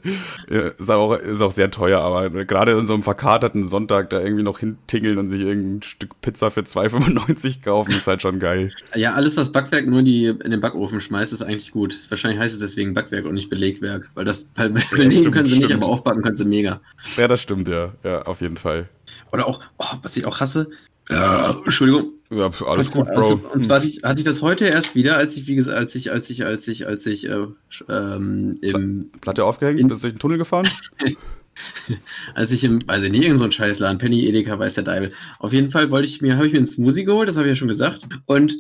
Ist auch, ist auch sehr teuer, aber gerade in so einem verkaterten Sonntag da irgendwie noch hintingeln und sich irgendein Stück Pizza für 2,95 kaufen, ist halt schon geil. Ja, alles, was Backwerk nur in, die, in den Backofen schmeißt, ist eigentlich gut. Wahrscheinlich heißt es deswegen Backwerk und nicht Belegwerk, weil das bei belegen ja, können sie stimmt. nicht, aber aufbacken können sie mega. Ja, das stimmt, ja. Ja, auf jeden Fall. Oder auch, oh, was ich auch hasse, ja, Entschuldigung. Ja, alles gut, Bro. Also, und zwar hatte ich, hatte ich, das heute erst wieder, als ich, wie gesagt, als ich, als ich, als ich, als ich äh, ähm, im Platte aufgehängt, in, bist du durch den Tunnel gefahren? als ich im, weiß ich nicht, irgendein so Scheißladen, Penny Edeka, weiß der Deibel. Auf jeden Fall wollte ich mir, habe ich mir einen Smoothie geholt, das habe ich ja schon gesagt. Und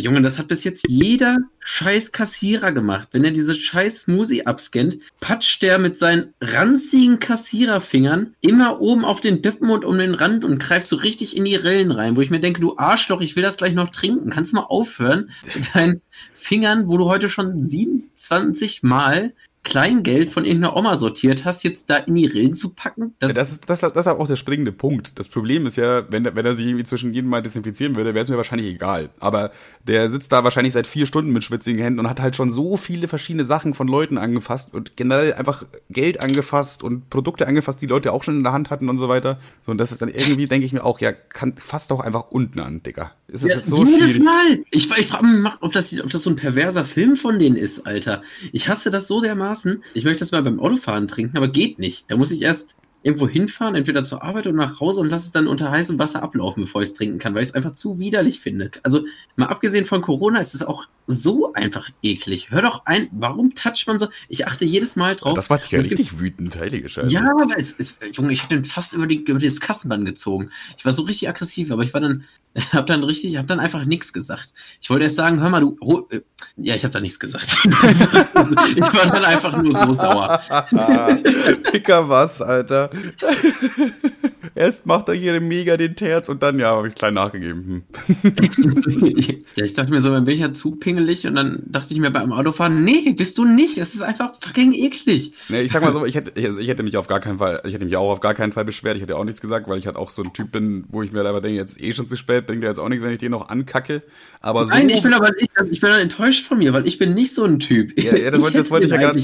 Junge, das hat bis jetzt jeder scheiß Kassierer gemacht. Wenn er diese scheiß Smoothie abscannt, patscht der mit seinen ranzigen Kassiererfingern immer oben auf den Dippenmund um den Rand und greift so richtig in die Rillen rein, wo ich mir denke, du Arschloch, ich will das gleich noch trinken. Kannst du mal aufhören mit deinen Fingern, wo du heute schon 27 Mal Kleingeld von irgendeiner Oma sortiert hast, jetzt da in die Rillen zu packen? Das, ja, das, ist, das, das ist auch der springende Punkt. Das Problem ist ja, wenn, wenn er sich irgendwie zwischen jedem Mal desinfizieren würde, wäre es mir wahrscheinlich egal. Aber der sitzt da wahrscheinlich seit vier Stunden mit schwitzigen Händen und hat halt schon so viele verschiedene Sachen von Leuten angefasst und generell einfach Geld angefasst und Produkte angefasst, die Leute auch schon in der Hand hatten und so weiter. So, und das ist dann irgendwie, denke ich mir auch, ja, kann, fasst doch einfach unten an, Digga. Ist das ja, jetzt so jedes schwierig? Mal. Ich, ich frage mich, ob das, ob das so ein perverser Film von denen ist, Alter. Ich hasse das so dermaßen. Ich möchte das mal beim Autofahren trinken, aber geht nicht. Da muss ich erst irgendwo hinfahren, entweder zur Arbeit oder nach Hause und lasse es dann unter heißem Wasser ablaufen, bevor ich es trinken kann, weil ich es einfach zu widerlich finde. Also mal abgesehen von Corona ist es auch so einfach eklig. Hör doch ein, warum toucht man so? Ich achte jedes Mal drauf. Das macht dich ja richtig wütend, heilige Scheiße. Ja, aber es ist, Junge, ich hab den fast über, die, über das Kassenband gezogen. Ich war so richtig aggressiv, aber ich war dann, hab dann richtig, hab dann einfach nichts gesagt. Ich wollte erst sagen, hör mal, du, äh, ja, ich hab da nichts gesagt. ich war dann einfach nur so sauer. Dicker was, Alter. Erst macht er hier mega den Terz und dann, ja, habe ich klein nachgegeben. Hm. ja, ich dachte mir so, dann bin ich ja zu pingelig und dann dachte ich mir beim Autofahren, nee, bist du nicht. Es ist einfach fucking eklig. Nee, ich sag mal so, ich hätte, ich, ich hätte mich auf gar keinen Fall, ich hätte mich auch auf gar keinen Fall beschwert. Ich hätte auch nichts gesagt, weil ich halt auch so ein Typ bin, wo ich mir aber denke, jetzt eh schon zu spät, bringt ja jetzt auch nichts, wenn ich den noch ankacke. Aber so. Nein, ich bin aber ich, ich bin dann enttäuscht von mir, weil ich bin nicht so ein Typ. Ja, ja das, wollte, das wollte ich ja gerade.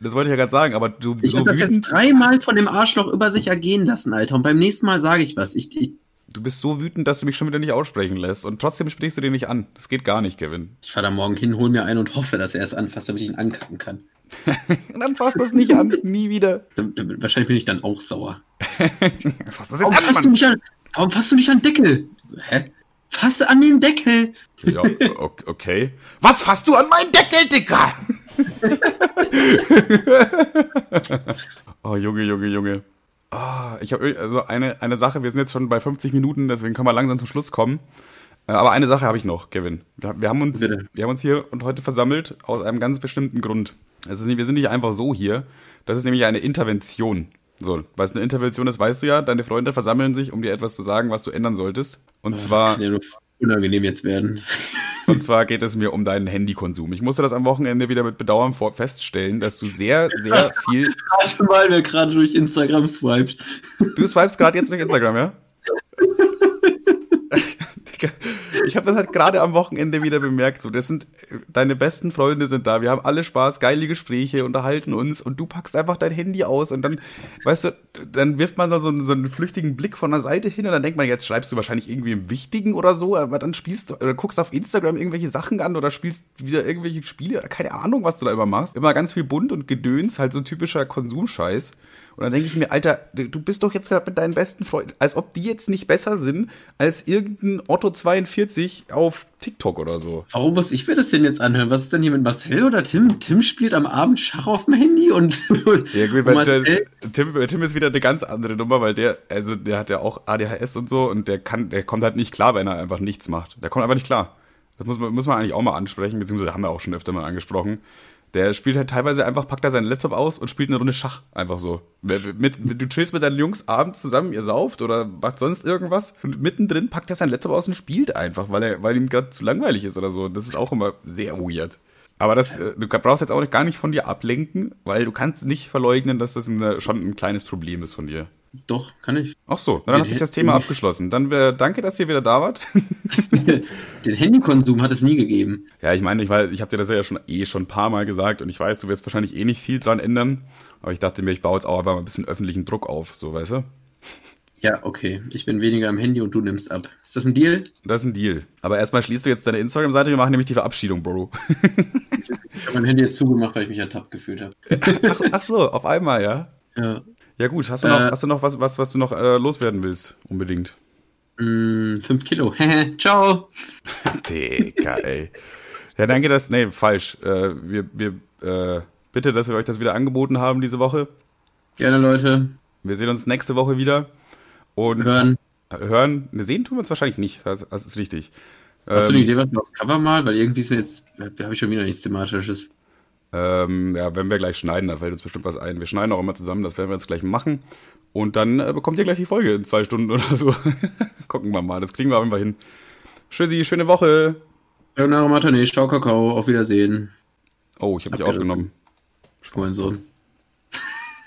Das wollte ich ja gerade sagen, aber du. Ich so habe das jetzt dreimal von dem Arschloch über sich ergehen lassen, Alter. Und beim nächsten Mal sage ich was. Ich, ich Du bist so wütend, dass du mich schon wieder nicht aussprechen lässt. Und trotzdem sprichst du den nicht an. Das geht gar nicht, Kevin. Ich fahre da morgen hin, hol mir einen und hoffe, dass er es anfasst, damit ich ihn ankacken kann. dann fasst das nicht an. Nie wieder. Wahrscheinlich bin ich dann auch sauer. Fass das jetzt Warum an, fasst du mich an? Warum fasst du mich an den Deckel? So, hä? Fasse an den Deckel. Ja, okay. Was fasst du an meinen Deckel, Dicker? oh, Junge, Junge, Junge. Oh, ich habe also eine, eine Sache, wir sind jetzt schon bei 50 Minuten, deswegen können wir langsam zum Schluss kommen. Äh, aber eine Sache habe ich noch, Kevin. Wir, wir, haben uns, wir haben uns hier und heute versammelt aus einem ganz bestimmten Grund. Es ist nicht, wir sind nicht einfach so hier. Das ist nämlich eine Intervention. So, was eine Intervention ist, weißt du ja. Deine Freunde versammeln sich, um dir etwas zu sagen, was du ändern solltest. Und Ach, zwar. Das kann ja nur unangenehm jetzt werden. Und zwar geht es mir um deinen Handykonsum. Ich musste das am Wochenende wieder mit Bedauern feststellen, dass du sehr, sehr viel. Warte mal, wer gerade durch Instagram swiped. Du swipest gerade jetzt durch Instagram, ja? Ich habe das halt gerade am Wochenende wieder bemerkt. So, das sind deine besten Freunde sind da. Wir haben alle Spaß, geile Gespräche, unterhalten uns und du packst einfach dein Handy aus und dann, weißt du, dann wirft man so, so einen flüchtigen Blick von der Seite hin und dann denkt man, jetzt schreibst du wahrscheinlich irgendwie im Wichtigen oder so, aber dann spielst du oder guckst auf Instagram irgendwelche Sachen an oder spielst wieder irgendwelche Spiele oder keine Ahnung, was du da immer machst. Immer ganz viel bunt und Gedöns, halt so typischer Konsumscheiß. Und dann denke ich mir, Alter, du bist doch jetzt gerade mit deinen besten Freunden, als ob die jetzt nicht besser sind als irgendein Otto 42 auf TikTok oder so. Warum muss ich mir das denn jetzt anhören? Was ist denn hier mit Marcel oder Tim? Tim spielt am Abend Schach auf dem Handy und. ja, gut, weil der, Tim, Tim ist wieder eine ganz andere Nummer, weil der, also der hat ja auch ADHS und so und der kann, der kommt halt nicht klar, wenn er einfach nichts macht. Der kommt einfach nicht klar. Das muss man, muss man eigentlich auch mal ansprechen, beziehungsweise haben wir auch schon öfter mal angesprochen. Der spielt halt teilweise einfach, packt er seinen Laptop aus und spielt eine Runde Schach. Einfach so. Mit, du chillst mit deinen Jungs abends zusammen, ihr sauft oder macht sonst irgendwas. Und mittendrin packt er seinen Laptop aus und spielt einfach, weil, er, weil ihm gerade zu langweilig ist oder so. Das ist auch immer sehr weird. Aber das, äh, du brauchst jetzt auch gar nicht von dir ablenken, weil du kannst nicht verleugnen, dass das eine, schon ein kleines Problem ist von dir. Doch, kann ich. Ach so, dann hat sich das Thema abgeschlossen. Dann wär, danke, dass ihr wieder da wart. Den Handykonsum hat es nie gegeben. Ja, ich meine, ich, ich habe dir das ja schon eh schon ein paar Mal gesagt und ich weiß, du wirst wahrscheinlich eh nicht viel dran ändern. Aber ich dachte mir, ich baue jetzt auch einfach mal ein bisschen öffentlichen Druck auf, so weißt du? Ja, okay. Ich bin weniger am Handy und du nimmst ab. Ist das ein Deal? Das ist ein Deal. Aber erstmal schließt du jetzt deine Instagram-Seite, wir machen nämlich die Verabschiedung, Bro. ich habe mein Handy jetzt zugemacht, weil ich mich ertappt gefühlt habe. ach, ach so, auf einmal, ja? Ja. Ja gut, hast du noch, äh, hast du noch was, was, was du noch äh, loswerden willst? Unbedingt. Mh, mm, fünf Kilo. Ciao. Digga, ey. Ja, danke, dass. Nee, falsch. Äh, wir, wir, äh, bitte, dass wir euch das wieder angeboten haben diese Woche. Gerne, Leute. Wir sehen uns nächste Woche wieder. Und hören. Hören. Ne, sehen tun wir uns wahrscheinlich nicht. Das, das ist richtig. Hast ähm, du eine Idee, was wir aufs Cover mal? Weil irgendwie ist mir jetzt. Da habe ich schon wieder nichts Thematisches. Ähm, ja, wenn wir gleich schneiden, da fällt uns bestimmt was ein. Wir schneiden auch immer zusammen, das werden wir jetzt gleich machen. Und dann äh, bekommt ihr gleich die Folge in zwei Stunden oder so. Gucken wir mal, das kriegen wir auf jeden Fall hin. Tschüssi, schöne Woche. Ja, Matane, Stau Kakao, auf Wiedersehen. Oh, ich habe dich aufgenommen. Spaß. Mein Sohn.